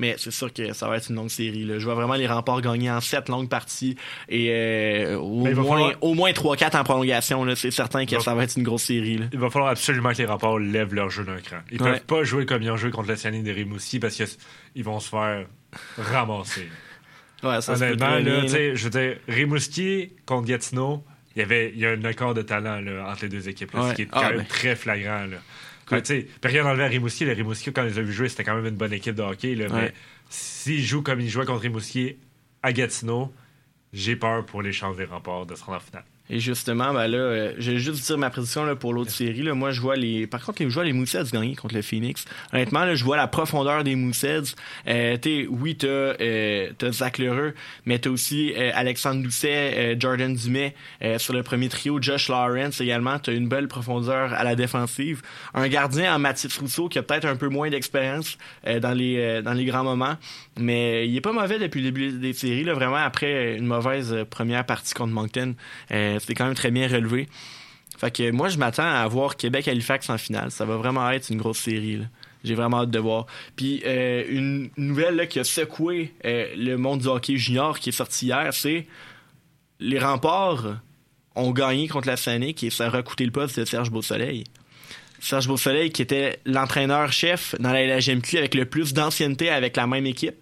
Mais c'est sûr que ça va être une longue série. Là. Je vois vraiment les remparts gagner en sept longues parties et euh, au, moins, falloir- au moins 3-4 en prolongation. C'est certain que va- ça va être une grosse série. Là. Il va falloir absolument que les remparts lèvent leur jeu d'un cran. Ils Ouais. peuvent pas jouer comme ils ont joué contre le Cianis de Rimouski parce qu'ils vont se faire ramasser. [laughs] Ouais, ça Honnêtement, bien, là, là. tu sais, je veux dire, Rimouski contre Gatineau, il y avait il y a un accord de talent là, entre les deux équipes, là, Ouais. ce qui est Ah, quand même ben. très flagrant. Là. Tu sais, rien enlevé à Rimouski. Le Rimouski, quand on les a vus jouer, c'était quand même une bonne équipe de hockey. Là, Ouais. Mais s'ils jouent comme ils jouaient contre Rimouski à Gatineau, j'ai peur pour les chances des remparts de se rendre en finale. Et justement, ben là, euh, je vais juste dire ma prédiction là, pour l'autre série. Là. Moi, je vois les. Par contre, je vois les Mooseheads gagner contre le Phoenix. Honnêtement, là, je vois la profondeur des Mooseheads. Euh, t'sais, oui, t'as euh, t'as Zach Lheureux, mais t'as aussi euh, Alexandre Doucet, euh, Jordan Dumais euh, sur le premier trio, Josh Lawrence également. T'as une belle profondeur à la défensive. Un gardien en Mathis Rousseau qui a peut-être un peu moins d'expérience euh, dans les euh, dans les grands moments, mais il est pas mauvais depuis le début des séries. Là, vraiment après une mauvaise première partie contre Moncton. C'était quand même très bien relevé. Fait que moi, je m'attends à voir Québec-Halifax en finale. Ça va vraiment être une grosse série. J'ai vraiment hâte de voir. Puis euh, une nouvelle qui a secoué euh, le monde du hockey junior qui est sortie hier, c'est les remparts ont gagné contre la Sanic et ça a coûté le poste de Serge Beausoleil. Serge Beausoleil qui était l'entraîneur-chef dans la LHMQ avec le plus d'ancienneté avec la même équipe.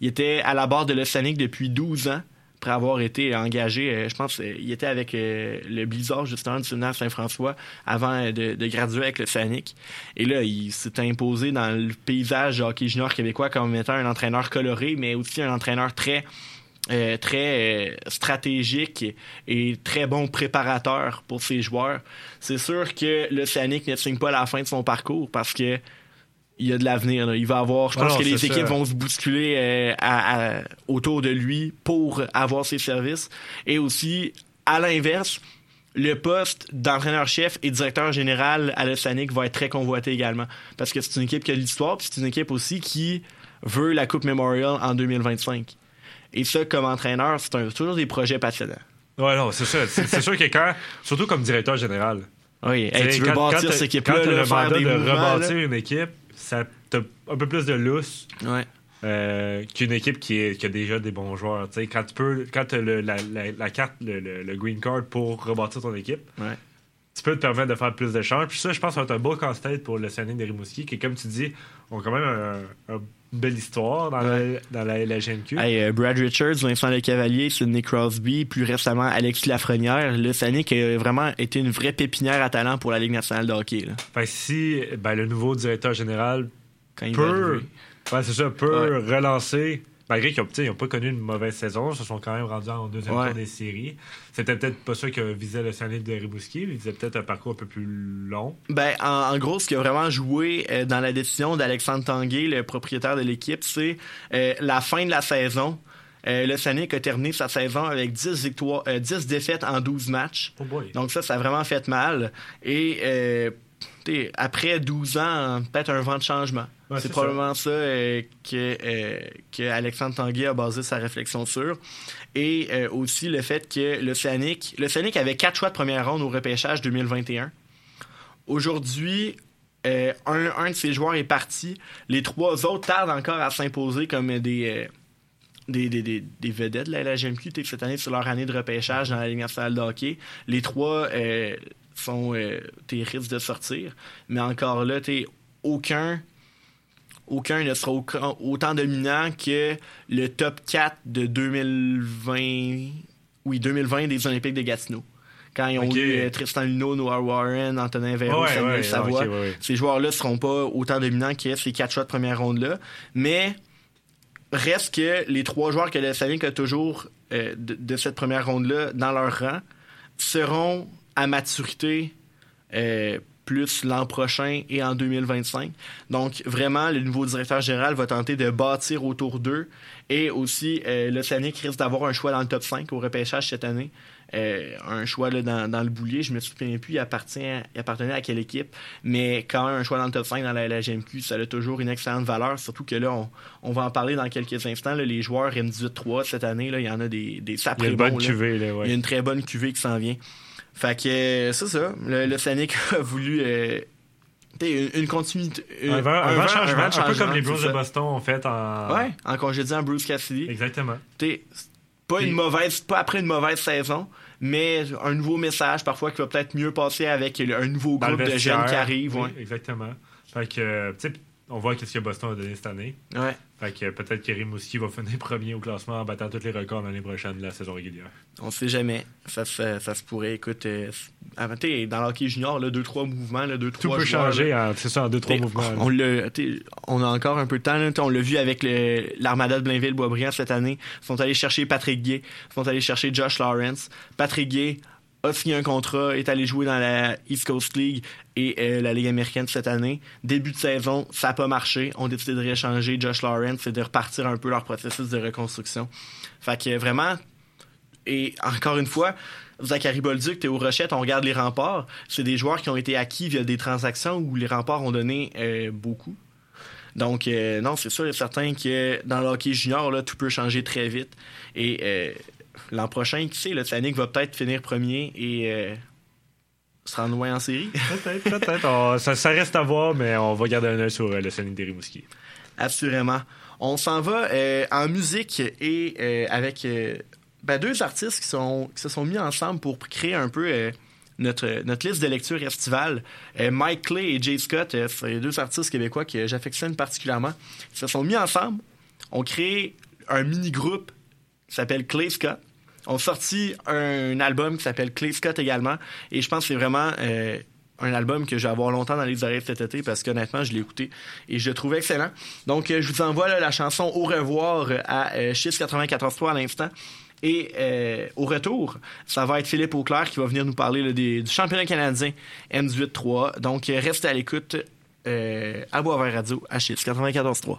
Il était à la barre de l'Océanique depuis 12 ans après avoir été engagé, euh, je pense qu'il était avec euh, le Blizzard justement du séminaire Saint-François avant euh, de, graduer avec l'Océanique. Et là, il s'est imposé dans le paysage hockey junior québécois comme étant un entraîneur coloré, mais aussi un entraîneur très euh, très euh, stratégique et très bon préparateur pour ses joueurs. C'est sûr que l'Océanique ne signe pas la fin de son parcours parce que il y a de l'avenir. Il va avoir, je pense Alors, que les équipes ça. vont se bousculer euh, à- à- autour de lui pour avoir ses services. Et aussi, à l'inverse, le poste d'entraîneur-chef et directeur général à l'Océanique va être très convoité également. Parce que c'est une équipe qui a de l'histoire, puis c'est une équipe aussi qui veut la Coupe Memorial en 2025. Et ça, comme entraîneur, c'est toujours des projets passionnants. Ouais, non, c'est ça. C'est sûr que quand, surtout comme directeur général, Oui, hey, tu veux quand- bâtir quand cette équipe-là, le faire mandat des de mouvements, rebâtir là. une équipe, ça t'as un peu plus de lousse Ouais. euh, qu'une équipe qui, est- qui a déjà des bons joueurs. T'sais, quand tu peux, quand le- la, la- la carte, le, le- le green card pour rebâtir ton équipe, Ouais. tu peux te permettre de faire plus de changes. Puis ça, je pense que ça va être un beau casse-tête pour le Sonic de Rimouski, qui, comme tu dis, ont quand même un- belle histoire dans, la, dans la. Hey, euh, Brad Richards, Vincent Lecavalier, Sidney Crosby, plus récemment Alexis Lafrenière. Le Sanic a vraiment été une vraie pépinière à talent pour la Ligue nationale de hockey. Là, Fait que si ben, le nouveau directeur général quand il va peut, ouais, ça, peut Ouais. relancer, malgré qu'ils n'ont pas connu une mauvaise saison, ils se sont quand même rendus en deuxième Ouais. tour des séries. C'était peut-être pas ça que visait le Sonic de Rimouski, il visait peut-être un parcours un peu plus long. Ben, en, en gros, ce qui a vraiment joué euh, dans la décision d'Alexandre Tanguay, le propriétaire de l'équipe, c'est euh, la fin de la saison. Euh, le Sanic a terminé sa saison avec 10, victoires, euh, 10 défaites en 12 matchs. Oh. Donc ça, ça a vraiment fait mal. Et euh, après 12 ans, peut-être un vent de changement. Ouais, c'est probablement ça, euh, que, euh, que Alexandre Tanguay a basé sa réflexion sur. Et euh, aussi le fait que l'Océanique... L'Océanique avait quatre choix de première ronde au repêchage 2021. Aujourd'hui, euh, un, un de ses joueurs est parti. Les trois autres tardent encore à s'imposer comme des... des, des, des, des vedettes de la LHMQ cette année sur leur année de repêchage dans la Ligue nationale de hockey. Les trois euh, sont euh, t'es, risques de sortir, mais encore là, t'es aucun aucun ne sera aucun- autant dominant que le top 4 de 2020 oui 2020 des Olympiques de Gatineau. Quand ils ont eu euh, Tristan Luneau, Noah Warren, Antonin Véro, Ouais, Samuel ouais, Savoie, ouais. ces joueurs-là seront pas autant dominants que ces quatre choix de première ronde-là. Mais reste que les trois joueurs que le Sonic a toujours euh, de, cette première ronde-là dans leur rang seront à maturité euh, plus l'an prochain et en 2025. Donc, vraiment, le nouveau directeur général va tenter de bâtir autour d'eux. Et aussi, euh, l'Océanique risque d'avoir un choix dans le top 5 au repêchage cette année. Euh, un choix là, dans, dans, le boulier. Je me souviens plus, il, appartient, il appartenait à quelle équipe. Mais quand même, un choix dans le top 5 dans la LGMQ, ça a toujours une excellente valeur. Surtout que là, on, on va en parler dans quelques instants. Là, les joueurs M18-3 cette année, là, il y en a des, des Il y a une bonne cuvée. Là, ouais. Il y a une très bonne cuvée qui s'en vient. Fait que euh, c'est ça. Le, le [laughs] a voulu euh, une, une, continuité. Une, un, vent, un, vent, changement, un, un peu comme les Blues de Boston ont fait en. Ouais, en congédiant Bruce Cassidy. Exactement. Pas une mauvaise, pas après une mauvaise saison, mais un nouveau message parfois qui va peut-être mieux passer avec un nouveau groupe de jeunes qui arrivent. Oui, ouais. Exactement. Fait que, sais, on voit qu'est-ce que Boston a donné cette année. Ouais. Fait que peut-être que Rimouski va finir [laughs] premier au classement en battant tous les records l'année prochaine de la saison régulière. On sait jamais. Ça, ça, ça se pourrait. Écoute, euh, dans l'hockey junior, 2-3 mouvements, 2-3 Tout peut changer, c'est ça, en 2-3 mouvements. On, a encore un peu de temps. Là, on l'a vu avec l'Armada de Blainville-Boisbriand cette année. Ils sont allés chercher Patrick Gay. Ils sont allés chercher Josh Lawrence. Patrick Gay a signé un contrat, est allé jouer dans la East Coast League et euh, la Ligue américaine cette année. Début de saison, ça n'a pas marché. On a décidé de réchanger Josh Lawrence et de repartir un peu leur processus de reconstruction. Fait que vraiment, et encore une fois, Zachary Bolduc, Théo Rochette, on regarde les remparts. C'est des joueurs qui ont été acquis via des transactions où les remparts ont donné euh, beaucoup. Donc, euh, non, c'est sûr et certain que dans le hockey junior, là, tout peut changer très vite. Et l'an prochain, qui sait, le Sonic va peut-être finir premier et euh, se rendre loin en série. [laughs] Peut-être, peut-être. Ça, ça, reste à voir, mais on va garder un œil sur euh, le Sonic des Rimouski. Assurément. On s'en va euh, en musique et avec ben, deux artistes qui, sont, qui se sont mis ensemble pour créer un peu notre, notre liste de lecture estivale. Mike Clay et Jay Scott, c'est deux artistes québécois que j'affectionne particulièrement. Ils se sont mis ensemble, ont créé un mini-groupe qui s'appelle Clay Scott ont sorti un album qui s'appelle Clay Scott également. Et je pense que c'est vraiment euh, un album que je vais avoir longtemps dans les oreilles cet été parce qu'honnêtement, je l'ai écouté et je le trouvais excellent. Donc, euh, je vous envoie la chanson Au revoir à euh, 94.3 à l'instant. Et euh, au retour, ça va être Philippe Auclair qui va venir nous parler du championnat canadien M18-3. Donc, restez à l'écoute à Boisvert Radio à Chips 94.3.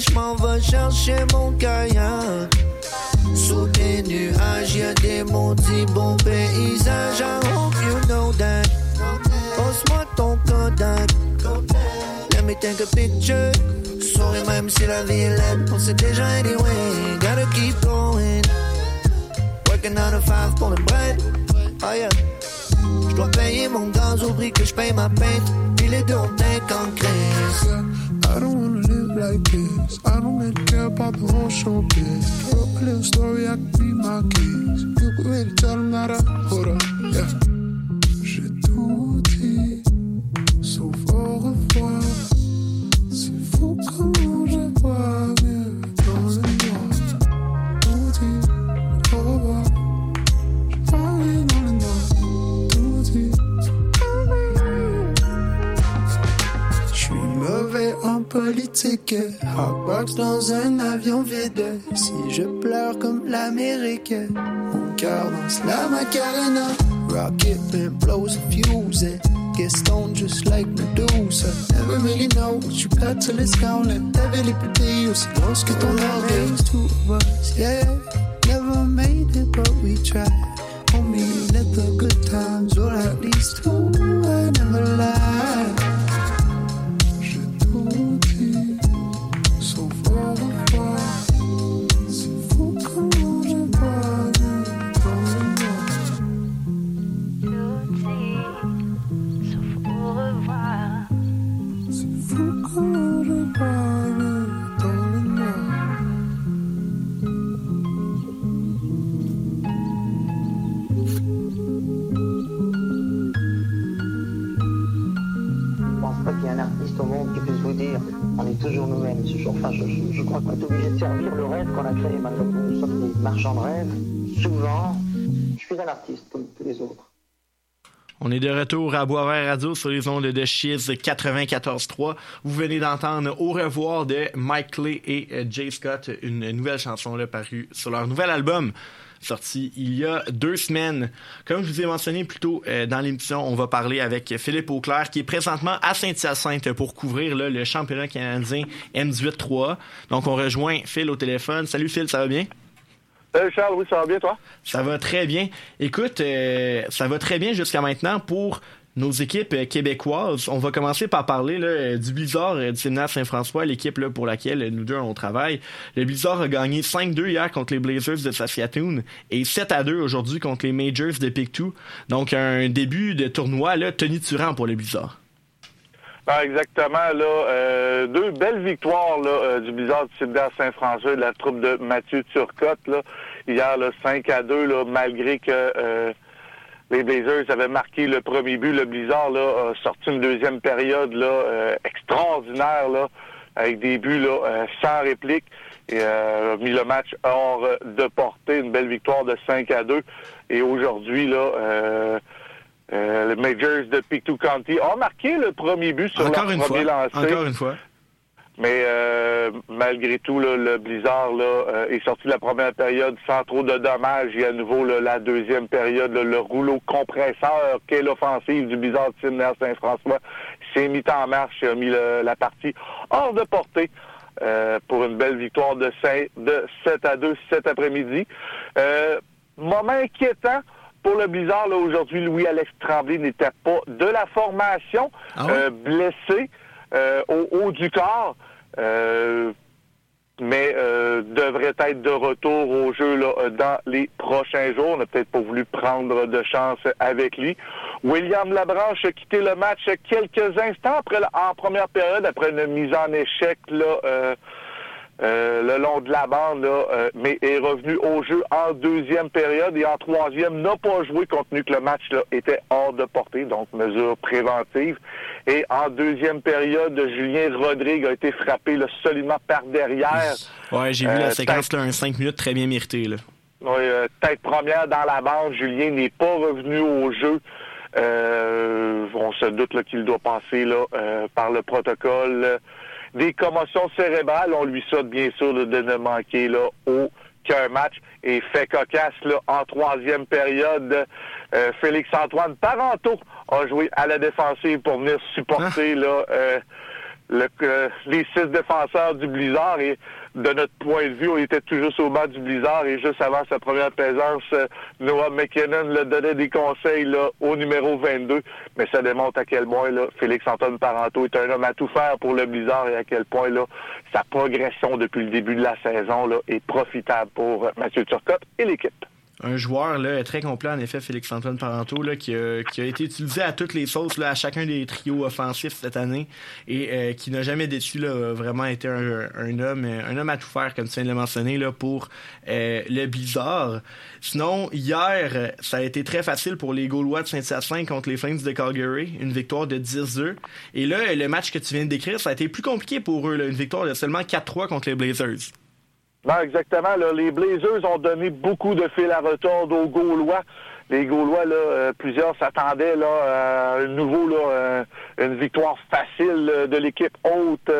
je m'en vais chercher mon kayak. Sous des nuages, y'a des maudits bons paysages. I hope you know that. Pose-moi ton Kodak. Let me take a picture. Souris même si la vie est. On sait déjà anyway. Gotta keep going. Working out of five pour le bread. Oh yeah. Je dois payer mon gaz au prix que je paye ma peinte. Puis les deux ont crise. I don't wanna like this. I don't really care about the whole showbiz. Wrote a little story, I could be my kids. You could really tell them that I hold up, yeah. Politique. Hotbox dans un avion vide. Si je pleure comme l'Amérique, mon cœur danse la Macarena. Rocket and blows a fuse. And get stoned just like Medusa. Never really know what you got till it's gone. And heavily petit aussi grosse que ton. Two us, yeah. Never made it, but we tried. Homie, let the good times roll at least two. I never lied. Enfin, je, je crois qu'on est obligé de servir le rêve qu'on a créé tout. Nous sommes des marchands de rêves. Souvent, je suis un artiste comme tous les autres. On est de retour à Boisvert Radio sur les ondes de Chiz 94.3. Vous venez d'entendre Au revoir de Mike Clay et euh, Jay Scott, une nouvelle chanson là, parue sur leur nouvel album sorti il y a deux semaines. Comme je vous ai mentionné plus tôt euh, dans l'émission, on va parler avec Philippe Auclair qui est présentement à Saint-Hyacinthe pour couvrir là, le championnat canadien M18-3. Donc on rejoint Phil au téléphone. Salut Phil, ça va bien? Salut Charles, oui, ça va bien toi? Ça va très bien. Écoute, euh, ça va très bien jusqu'à maintenant pour nos équipes euh, québécoises. On va commencer par parler euh, du Blizzard euh, du Sénat Saint-François, l'équipe pour laquelle nous deux on travaille. Le Blizzard a gagné 5-2 hier contre les Blazers de Saskatoon et 7-2 aujourd'hui contre les Majors de Pictou. Donc un début de tournoi là, tenu-turant pour le Blizzard. Ah, exactement. Deux belles victoires du Blizzard du Cyber Saint-François de la troupe de Mathieu Turcotte. Hier, là, 5 à 2, là, malgré que les Blazers avaient marqué le premier but. Le Blizzard là, a sorti une deuxième période là, euh, extraordinaire là, avec des buts là, euh, sans réplique et euh, a mis le match hors de portée. Une belle victoire de 5 à 2. Et aujourd'hui, là, euh, les Majors de Pictou County ont marqué le premier but sur Encore leur premier fois. lancé. Encore une fois. Mais euh, malgré tout, là, le Blizzard là, euh, est sorti de la première période sans trop de dommages. Et à nouveau, là, la deuxième période, là, le rouleau compresseur qu'est l'offensive du Blizzard de Sidney Saint-François s'est mis en marche et a mis le- la partie hors de portée. euh, pour une belle victoire de, 5, de 7 à 2 cet après-midi. Euh, moment inquiétant pour le Blizzard là, aujourd'hui. Louis-Alex Tremblay n'était pas de la formation, Ah euh, blessé au haut du corps. Euh, mais euh, devrait être de retour au jeu là, euh, dans les prochains jours. On n'a peut-être pas voulu prendre de chance avec lui. William Labranche a quitté le match quelques instants après la- en première période, après une mise en échec là, euh, euh, le long de la bande, là, euh, mais est revenu au jeu en deuxième période et en troisième n'a pas joué compte tenu que le match là, était hors de portée, donc mesure préventive. Et en deuxième période, Julien Rodrigue a été frappé là, solidement par derrière. Ouais, j'ai vu Euh, la séquence, là, un 5 minutes très bien mérité. Là. Oui, euh, tête première dans la bande, Julien n'est pas revenu au jeu. Euh, on se doute qu'il doit passer là, euh, par le protocole euh, des commotions cérébrales. On lui souhaite bien sûr de ne manquer là, aucun match. Et fait cocasse là, en troisième période, euh, Félix-Antoine Parenteau a joué à la défensive pour venir supporter là, euh, le- euh, les six défenseurs du Blizzard et de notre point de vue, on était toujours au bas du Blizzard et juste avant sa première présence, euh, Noah McKinnon le donnait des conseils là, au numéro 22, mais ça démontre à quel point là, Félix-Antoine Parenteau est un homme à tout faire pour le Blizzard et à quel point là, sa progression depuis le début de la saison là, est profitable pour euh, Mathieu Turcotte et l'équipe. Un joueur là, très complet, en effet, Félix-Antoine Parenteau, là, qui, a, qui a été utilisé à toutes les sauces, là, à chacun des trios offensifs cette année, et euh, qui n'a jamais déçu, là, vraiment été un, homme un homme à tout faire, comme tu viens de le mentionner, là, pour euh, le Blizzard. Sinon, hier, ça a été très facile pour les Gaulois de Saint-Hyacinthe contre les Flames de Calgary, une victoire de 10-2. Et là, le match que tu viens de décrire, ça a été plus compliqué pour eux, une victoire de seulement 4-3 contre les Blazers. Non, exactement. là, les Blazers ont donné beaucoup de fil à retordre aux Gaulois. Les Gaulois, là, euh, plusieurs s'attendaient à un nouveau, là, euh, une victoire facile euh, de l'équipe haute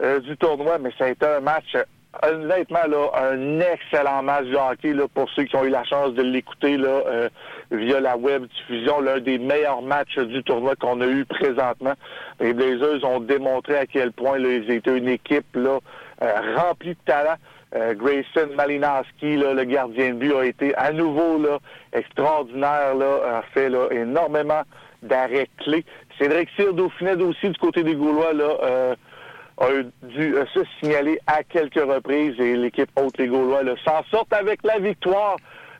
euh, du tournoi, mais ça a été un match, euh, honnêtement, là, un excellent match de hockey là, pour ceux qui ont eu la chance de l'écouter là, euh, via la web diffusion, l'un des meilleurs matchs du tournoi qu'on a eu présentement. Les Blazers ont démontré à quel point là, ils étaient une équipe là, remplie de talent. Euh, Grayson Malinowski, là, le gardien de but, a été à nouveau là, extraordinaire, là, a fait là, énormément d'arrêts clés. Cédric Cyr Dauphinet aussi du côté des Gaulois là, euh, a dû euh, se signaler à quelques reprises et l'équipe haute les Gaulois s'en sortent avec la victoire.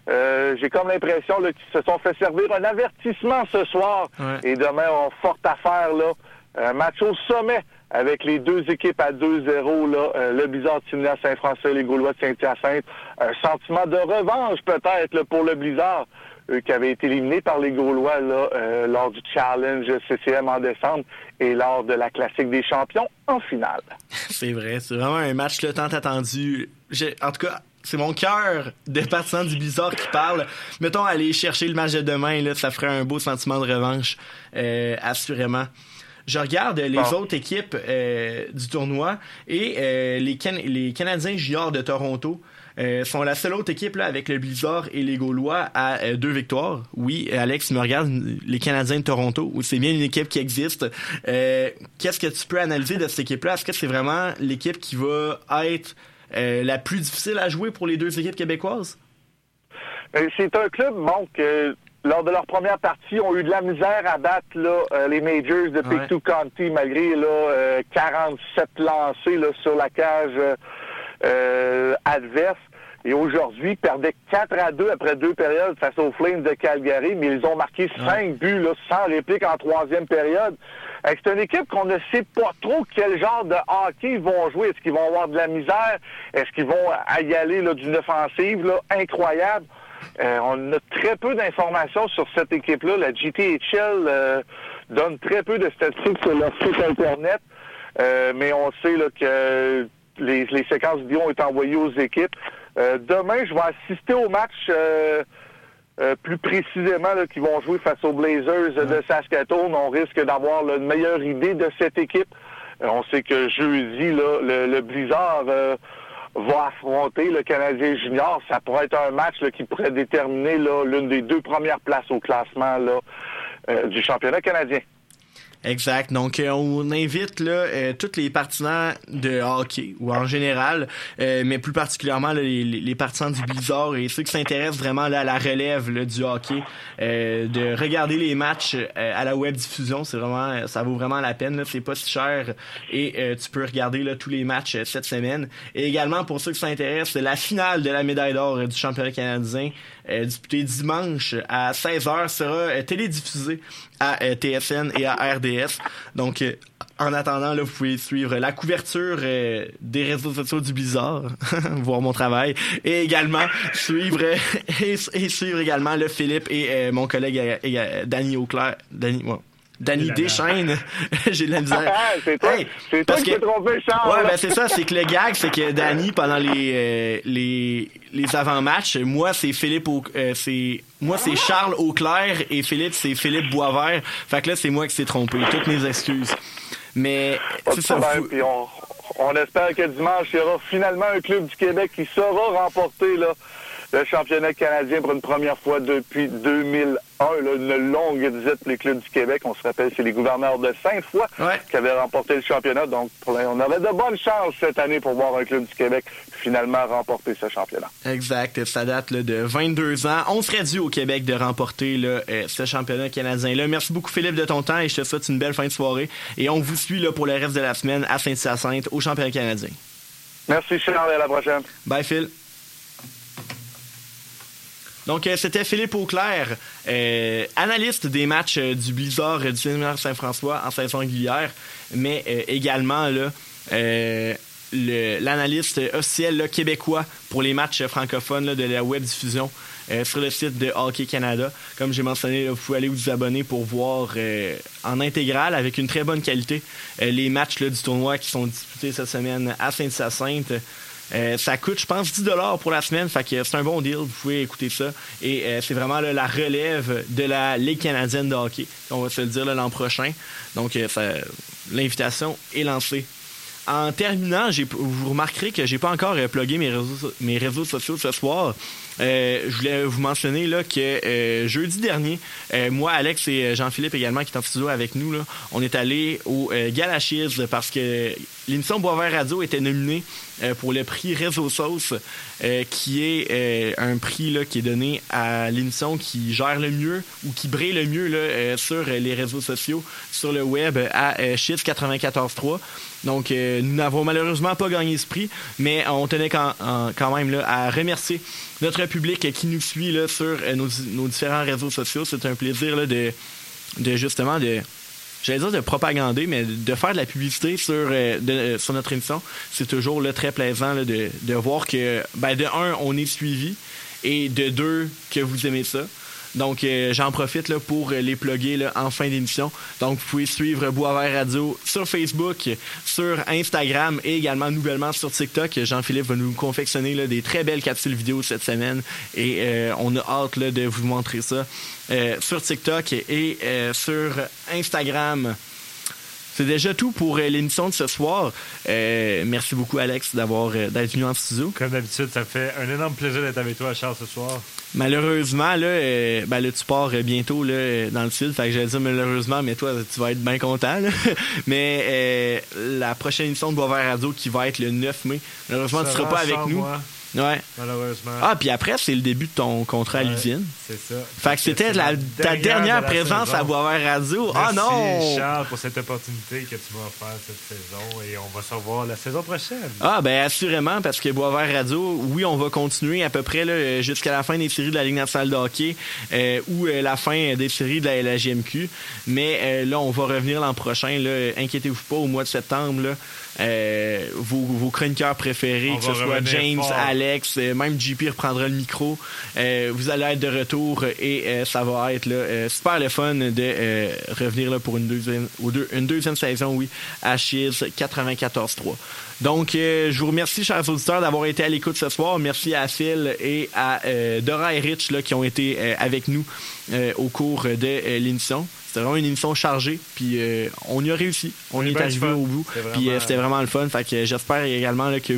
J'ai comme l'impression qu'ils se sont fait servir un avertissement ce soir et demain on fort affaire là. Un match au sommet avec les deux équipes à 2-0, là, euh, le Blizzard de Timna Saint-François et les Gaulois de Saint-Hyacinthe. Un sentiment de revanche peut-être pour le Blizzard, eux qui avaient été éliminés par les Gaulois là, euh, lors du challenge CCM en décembre et lors de la classique des champions en finale. [laughs] C'est vrai, c'est vraiment un match le tant attendu. En tout cas, c'est mon cœur de partisan du Blizzard qui parle. Mettons, aller chercher le match de demain, là, ça ferait un beau sentiment de revanche, euh, assurément. Je regarde les autres équipes euh, du tournoi et euh, les, les Canadiens juniors de Toronto. sont la seule autre équipe là, avec le Blizzard et les Gaulois à deux victoires. Oui, Alex, me regarde les Canadiens de Toronto, c'est bien une équipe qui existe. Qu'est-ce que tu peux analyser de cette équipe-là? Est-ce que c'est vraiment l'équipe qui va être la plus difficile à jouer pour les deux équipes québécoises? C'est un club, bon, que lors de leur première partie, ont eu de la misère à battre là, euh, les Majors de Pictou County, malgré là, 47 euh, lancés là, sur la cage euh, adverse. Et aujourd'hui, perdaient 4 à 2 après deux périodes face aux Flames de Calgary, mais ils ont marqué 5 buts là, sans réplique en troisième période. C'est une équipe qu'on ne sait pas trop quel genre de hockey ils vont jouer. Est-ce qu'ils vont avoir de la misère? Est-ce qu'ils vont y aller d'une offensive là, incroyable? Euh, on a très peu d'informations sur cette équipe-là. La GTHL euh, donne très peu de statistiques sur leur site Internet, euh, mais on sait que les, séquences vidéo ont été envoyées aux équipes. demain, je vais assister au match plus précisément qui vont jouer face aux Blazers de Saskatoon. On risque d'avoir une meilleure idée de cette équipe. on sait que jeudi, le Blizzard va affronter le Canadien junior, ça pourrait être un match qui pourrait déterminer l'une des deux premières places au classement euh, du championnat canadien. Exact. Donc, euh, on invite là, euh, tous les partisans de hockey, ou en général, euh, mais plus particulièrement les, les, partisans du Blizzard et ceux qui s'intéressent vraiment là, à la relève du hockey, de regarder les matchs à la web diffusion. C'est vraiment, ça vaut vraiment la peine. C'est pas si cher et tu peux regarder là, tous les matchs cette semaine. Et également, pour ceux qui s'intéressent, la finale de la médaille d'or du championnat canadien disputée dimanche à 16h sera télédiffusée à TSN et à RDS. Donc, euh, en attendant, là, vous pouvez suivre la couverture euh, des réseaux sociaux du Blizzard, [laughs] voir mon travail, et également suivre [laughs] et, suivre également le Philippe et euh, mon collègue Danny Auclair. Danny, Danny Deschaines. [laughs] J'ai de la misère. c'est toi, c'est toi qui t'es trompé, Charles. Ouais, ben c'est ça, c'est que le gag, c'est que [laughs] Danny, pendant les, euh, les, les avant-matchs, moi, c'est Philippe, euh, c'est, moi, c'est Charles Auclair et Philippe, c'est Philippe Boisvert. Fait que là, c'est moi qui s'est trompé. Toutes mes excuses. Mais, c'est ça. Puis on, on espère que dimanche, il y aura finalement un club du Québec qui saura remporter, là, le championnat canadien pour une première fois depuis 2001. une longue visite pour les clubs du Québec. On se rappelle, c'est les gouverneurs de cinq fois qui avaient remporté le championnat. Donc, on avait de bonnes chances cette année pour voir un club du Québec finalement remporter ce championnat. Exact. Ça date de 22 ans. On serait dû au Québec de remporter euh, ce championnat canadien-là. Merci beaucoup, Philippe, de ton temps et je te souhaite une belle fin de soirée. Et on vous suit là, pour le reste de la semaine à Saint-Hyacinthe au championnat canadien. Merci, Charles, à la prochaine. Bye, Phil. Donc, euh, c'était Philippe Auclair, euh, analyste des matchs euh, du Blizzard du séminaire Saint-François en saison régulière, mais également l'analyste officiel québécois pour les matchs francophones de la web diffusion sur le site de Hockey Canada. Comme j'ai mentionné, vous pouvez aller vous abonner pour voir en intégrale avec une très bonne qualité les matchs du tournoi qui sont disputés cette semaine à Saint-Hyacinthe. Euh, ça coûte, je pense, 10 dollars pour la semaine. Fait que c'est un bon deal. Vous pouvez écouter ça. Et euh, c'est vraiment la relève de la Ligue canadienne de hockey. On va se le dire l'an prochain. Donc, euh, l'invitation est lancée. En terminant, vous remarquerez que j'ai pas encore plugué mes réseaux, sociaux ce soir. Je voulais vous mentionner que jeudi dernier, moi, Alex et Jean-Philippe également, qui est en studio avec nous, on est allé au Galachis parce que l'émission Boisvert Radio était nominée pour le prix Réseau Sauce, qui est un prix là, qui est donné à l'émission qui gère le mieux ou qui brille le mieux là, sur les réseaux sociaux, sur le web à euh, 94.3. Donc, nous n'avons malheureusement pas gagné ce prix, mais on tenait quand, même là, à remercier notre public qui nous suit sur euh, nos, différents réseaux sociaux. C'est un plaisir de, de justement de j'allais dire de propagander, mais de faire de la publicité sur, euh, euh, sur notre émission, c'est toujours très plaisant de, de voir que, ben, de un, on est suivi, et de deux, que vous aimez ça. Donc, euh, j'en profite pour les plugger en fin d'émission. Donc, vous pouvez suivre Boisvert Radio sur Facebook, sur Instagram et également nouvellement sur TikTok. Jean-Philippe va nous confectionner des très belles capsules vidéo cette semaine et euh, on a hâte de vous montrer ça euh, sur TikTok et sur Instagram. C'est déjà tout pour l'émission de ce soir. Merci beaucoup, Alex, d'avoir d'être venu en studio. Comme d'habitude, ça fait un énorme plaisir d'être avec toi, Charles, ce soir. Malheureusement, là, euh, ben, là, tu pars euh, bientôt là, dans le sud. Fait que j'allais dire malheureusement, mais toi, tu vas être bien content. là. [laughs] mais euh, la prochaine émission de Boisvert Radio qui va être le 9 mai. Malheureusement, tu Ça seras pas avec nous. Ouais. malheureusement. Ah, puis après, c'est le début de ton contrat à l'usine. C'est ça. Fait que c'était ta dernière présence à Boisvert Radio. Ah Merci, non! Charles, pour cette opportunité que tu m'as offert cette saison et on va se revoir la saison prochaine. Ah ben assurément parce que Boisvert Radio, oui, on va continuer à peu près jusqu'à la fin des séries de la Ligue nationale de hockey euh, ou euh, la fin des séries de la LGMQ. Mais euh, là, on va revenir l'an prochain. Là, inquiétez-vous pas, au mois de septembre, là, euh, vos, vos chroniqueurs préférés, On que ce soit James, fort. Alex, euh, même JP reprendra le micro. Euh, vous allez être de retour et euh, ça va être là, super le fun de revenir là, pour une deuxième, ou deux- une deuxième saison, oui, à Shields 94-3. Donc, je vous remercie, chers auditeurs, d'avoir été à l'écoute ce soir. Merci à Phil et à Dora et Rich là, qui ont été avec nous au cours de l'émission. C'était vraiment une émission chargée, puis euh, on y a réussi. On y est arrivé fun. au bout, puis euh, c'était vraiment le fun. Fait que j'espère également là, que